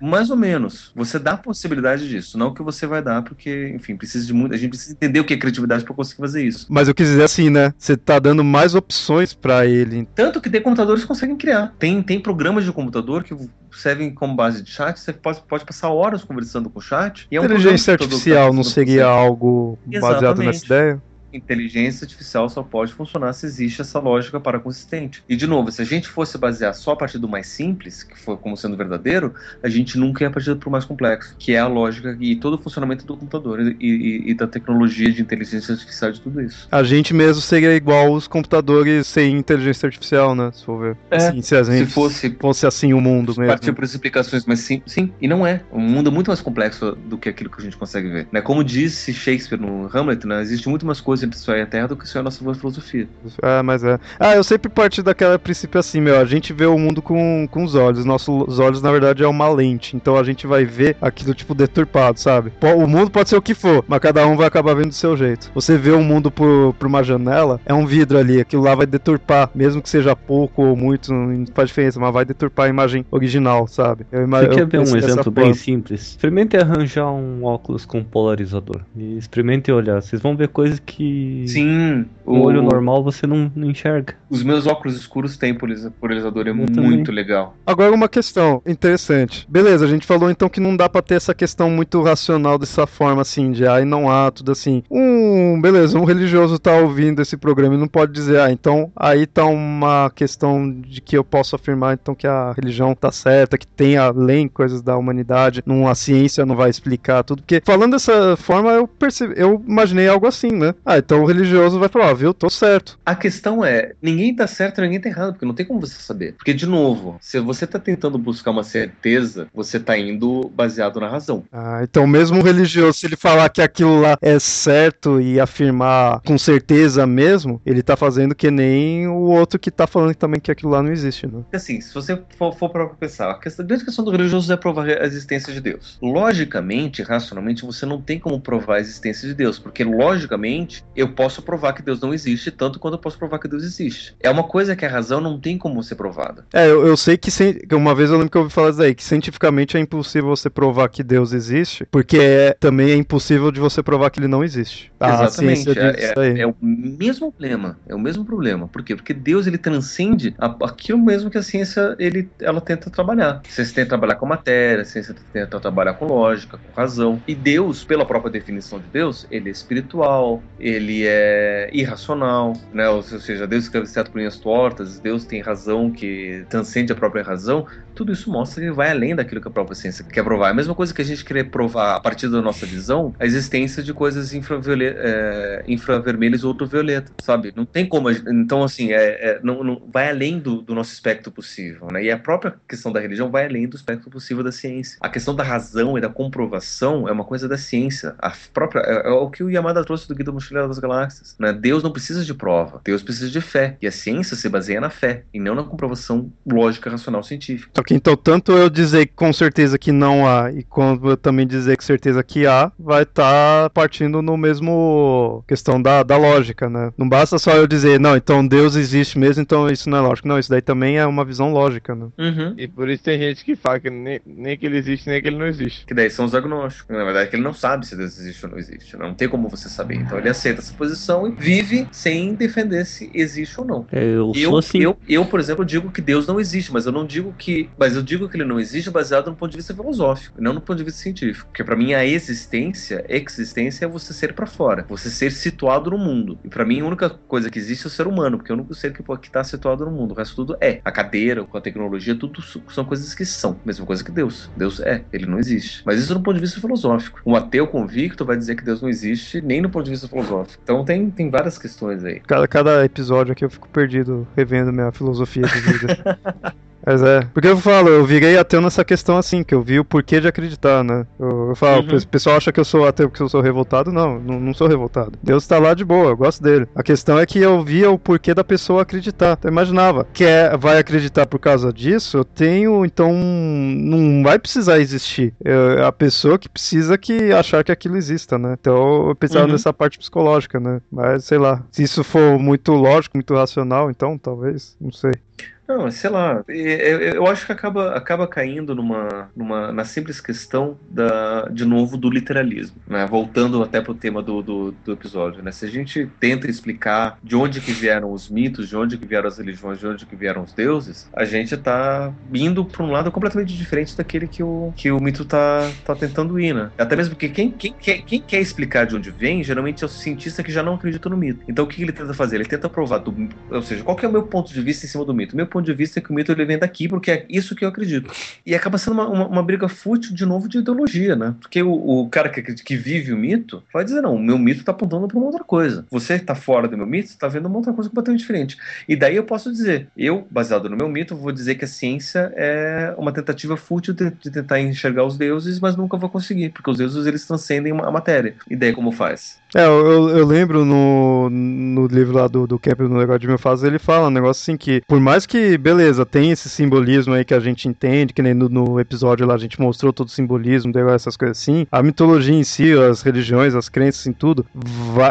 Mais ou menos. Você dá a possibilidade disso, não que você vai dar, porque, enfim, precisa de muito. A gente precisa entender o que é criatividade para conseguir fazer isso. Mas eu quis dizer assim, né? Você tá dando mais opções para ele. Tanto que tem computadores que conseguem criar. Tem, tem programas de computador que servem como base de chat, você pode, pode passar horas conversando com o chat. E é um Inteligência artificial não seria algo baseado Exatamente. nessa ideia? Inteligência artificial só pode funcionar se existe essa lógica para consistente. E de novo, se a gente fosse basear só a partir do mais simples, que foi como sendo verdadeiro, a gente nunca ia partir para o mais complexo, que é a lógica e todo o funcionamento do computador e, e, e, da tecnologia de inteligência artificial de tudo isso. A gente mesmo seria igual os computadores sem inteligência artificial, né? Se for ver. É, assim, se, a gente se fosse, fosse assim o mundo mesmo. Partir por explicações, mas sim, sim, e não é. O mundo é muito mais complexo do que aquilo que a gente consegue ver. Né? Como disse Shakespeare no Hamlet, né? existe muito mais coisa entre o céu e a terra do que só a nossa filosofia. É, mas é. Ah, eu sempre parti daquela princípio assim, meu, a gente vê o mundo com, com os olhos. Nossos olhos, na verdade, é uma lente. Então a gente vai ver aquilo, tipo, deturpado, sabe? O mundo pode ser o que for, mas cada um vai acabar vendo do seu jeito. Você vê o mundo por, por uma janela, é um vidro ali. Aquilo lá vai deturpar, mesmo que seja pouco ou muito, não faz diferença, mas vai deturpar a imagem original, sabe? Eu, Você quer ver um exemplo bem simples? Experimente arranjar um óculos com polarizador. E experimente olhar. Vocês vão ver coisas que. Sim. O, o olho normal você não, não, enxerga. Os meus óculos escuros têm polarizador, é Eu muito também. legal. Agora uma questão interessante. Beleza, a gente falou então que não dá pra ter essa questão muito racional dessa forma assim, de ai não há, tudo assim. Um, beleza, um religioso tá ouvindo esse programa e não pode dizer, ah, então aí tá uma questão de que eu posso afirmar então que a religião tá certa, que tem além coisas da humanidade, não, a ciência não vai explicar tudo. Porque falando dessa forma, eu percebi, eu imaginei algo assim, né? Ah, então o religioso vai falar, viu, tô certo. A questão é, ninguém tá certo, ninguém tá errado, porque não tem como você saber. Porque, de novo, se você tá tentando buscar uma certeza, você tá indo baseado na razão. Ah, então mesmo o religioso, se ele falar que aquilo lá é certo e afirmar com certeza mesmo, ele tá fazendo que nem o outro que tá falando também que aquilo lá não existe, né? Assim, se você for, for para pensar, a, questão, a grande questão do religioso é provar a existência de Deus. Logicamente, racionalmente, você não tem como provar a existência de Deus, porque logicamente eu posso provar que Deus não existe tanto quanto eu posso provar que Deus existe. É uma coisa que a razão não tem como ser provada. É, eu, eu sei que uma vez eu lembro que eu ouvi falar isso aí, que cientificamente é impossível você provar que Deus existe, porque é, também é impossível de você provar que ele não existe. Ah, Exatamente. É, é, é, o mesmo problema. É o mesmo problema. Por quê? Porque Deus ele transcende aquilo mesmo que a ciência ele, ela tenta trabalhar. A ciência tenta trabalhar com matéria, a ciência tenta trabalhar com lógica, com razão. E Deus, pela própria definição de Deus, ele é espiritual, ele é irracional, né? Ou seja, Deus escreve certo por linhas tortas, Deus tem razão que transcende a própria razão. Tudo isso mostra que vai além daquilo que a própria ciência quer provar. É a mesma coisa que a gente querer provar a partir da nossa visão a existência de coisas é, infravermelhas ou ultravioletas, sabe? Não tem como. Então, assim, é, é não, não, vai além do, do, nosso espectro possível, né? E a própria questão da religião vai além do espectro possível da ciência. A questão da razão e da comprovação é uma coisa da ciência. A própria é, é o que o Yamada trouxe do Guia Mochileiro das Galáxias, né? Deus não precisa de prova, Deus precisa de fé. E a ciência se baseia na fé e não na comprovação lógica, racional, científica. Só que então, tanto eu dizer com certeza que não há e quando eu também dizer com certeza que há, vai estar tá partindo no mesmo questão da, da lógica, né? Não basta só eu dizer, não, então Deus existe mesmo, então isso não é lógico. Não, isso daí também é uma visão lógica, né? Uhum. E por isso tem gente que fala que nem, nem que ele existe, nem que ele não existe. Que daí são os agnósticos. Na verdade, é que ele não sabe se Deus existe ou não existe. Não tem como você saber. Então ele aceita essa posição e vive sem defender se existe ou não. É, eu, eu, assim. eu, eu, por exemplo, digo que Deus não existe, mas eu não digo que. Mas eu digo que ele não existe baseado no ponto de vista filosófico, não no ponto de vista científico. Porque para mim a existência, existência é você ser para fora, você ser situado no mundo. E para mim a única coisa que existe é o ser humano, porque é o único ser que está situado no mundo. O resto tudo é. A cadeira, com a tecnologia, tudo são coisas que são. Mesma coisa que Deus. Deus é, ele não existe. Mas isso no ponto de vista filosófico. Um ateu convicto vai dizer que Deus não existe, nem no ponto de vista filosófico. Então tem, tem várias questões aí. Cada, cada episódio aqui eu fico perdido revendo minha filosofia de vida. Mas é, porque eu falo, eu virei ateu nessa questão assim, que eu vi o porquê de acreditar, né? Eu, eu falo, uhum. o pessoal acha que eu sou ateu porque eu sou revoltado. Não, não, não, sou revoltado. Deus tá lá de boa, eu gosto dele. A questão é que eu via o porquê da pessoa acreditar. Então, eu imaginava, quer, vai acreditar por causa disso, eu tenho, então, não vai precisar existir. É a pessoa que precisa que achar que aquilo exista, né? Então eu pensava uhum. nessa parte psicológica, né? Mas sei lá, se isso for muito lógico, muito racional, então talvez, não sei. Não, sei lá. Eu acho que acaba, acaba caindo numa, numa, na simples questão da, de novo, do literalismo. Né? Voltando até pro tema do, do, do episódio. Né? Se a gente tenta explicar de onde que vieram os mitos, de onde que vieram as religiões, de onde que vieram os deuses, a gente tá indo para um lado completamente diferente daquele que o, que o mito tá, tá tentando ir, né? Até mesmo porque quem, quem, quer, quem quer explicar de onde vem, geralmente é o cientista que já não acredita no mito. Então o que ele tenta fazer? Ele tenta provar, do, ou seja, qual que é o meu ponto de vista em cima do mito? Meu ponto de vista que o mito ele vem daqui, porque é isso que eu acredito. E acaba sendo uma, uma, uma briga fútil, de novo, de ideologia, né? Porque o, o cara que, que vive o mito vai dizer, não, o meu mito tá apontando para uma outra coisa. Você que tá fora do meu mito, tá vendo uma outra coisa completamente diferente. E daí eu posso dizer, eu, baseado no meu mito, vou dizer que a ciência é uma tentativa fútil de, de tentar enxergar os deuses, mas nunca vou conseguir, porque os deuses eles transcendem a matéria. E daí como faz? É, eu, eu lembro no, no livro lá do, do Kemp, no negócio de meu fase, ele fala um negócio assim que, por mais que, beleza, tem esse simbolismo aí que a gente entende, que nem no, no episódio lá a gente mostrou todo o simbolismo, essas coisas assim, a mitologia em si, as religiões, as crenças em tudo,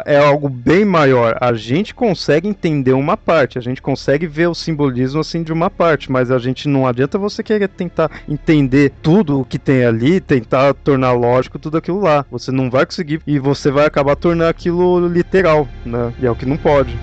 é algo bem maior. A gente consegue entender uma parte, a gente consegue ver o simbolismo assim de uma parte, mas a gente não adianta você querer tentar entender tudo o que tem ali, tentar tornar lógico tudo aquilo lá. Você não vai conseguir e você vai acabar tornar aquilo literal, né? E é o que não pode.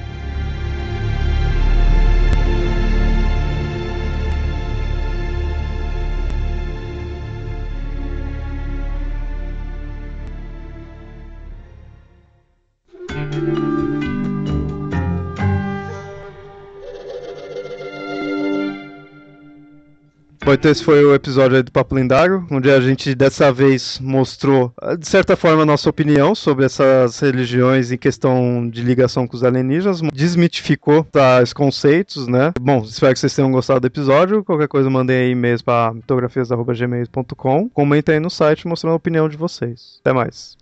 Bom, então esse foi o episódio do Papo Lendário, onde a gente dessa vez mostrou, de certa forma, a nossa opinião sobre essas religiões em questão de ligação com os alienígenas, desmitificou tais conceitos, né? Bom, espero que vocês tenham gostado do episódio. Qualquer coisa, mandem aí e-mails para mitografias.gmail.com. Comentem aí no site mostrando a opinião de vocês. Até mais.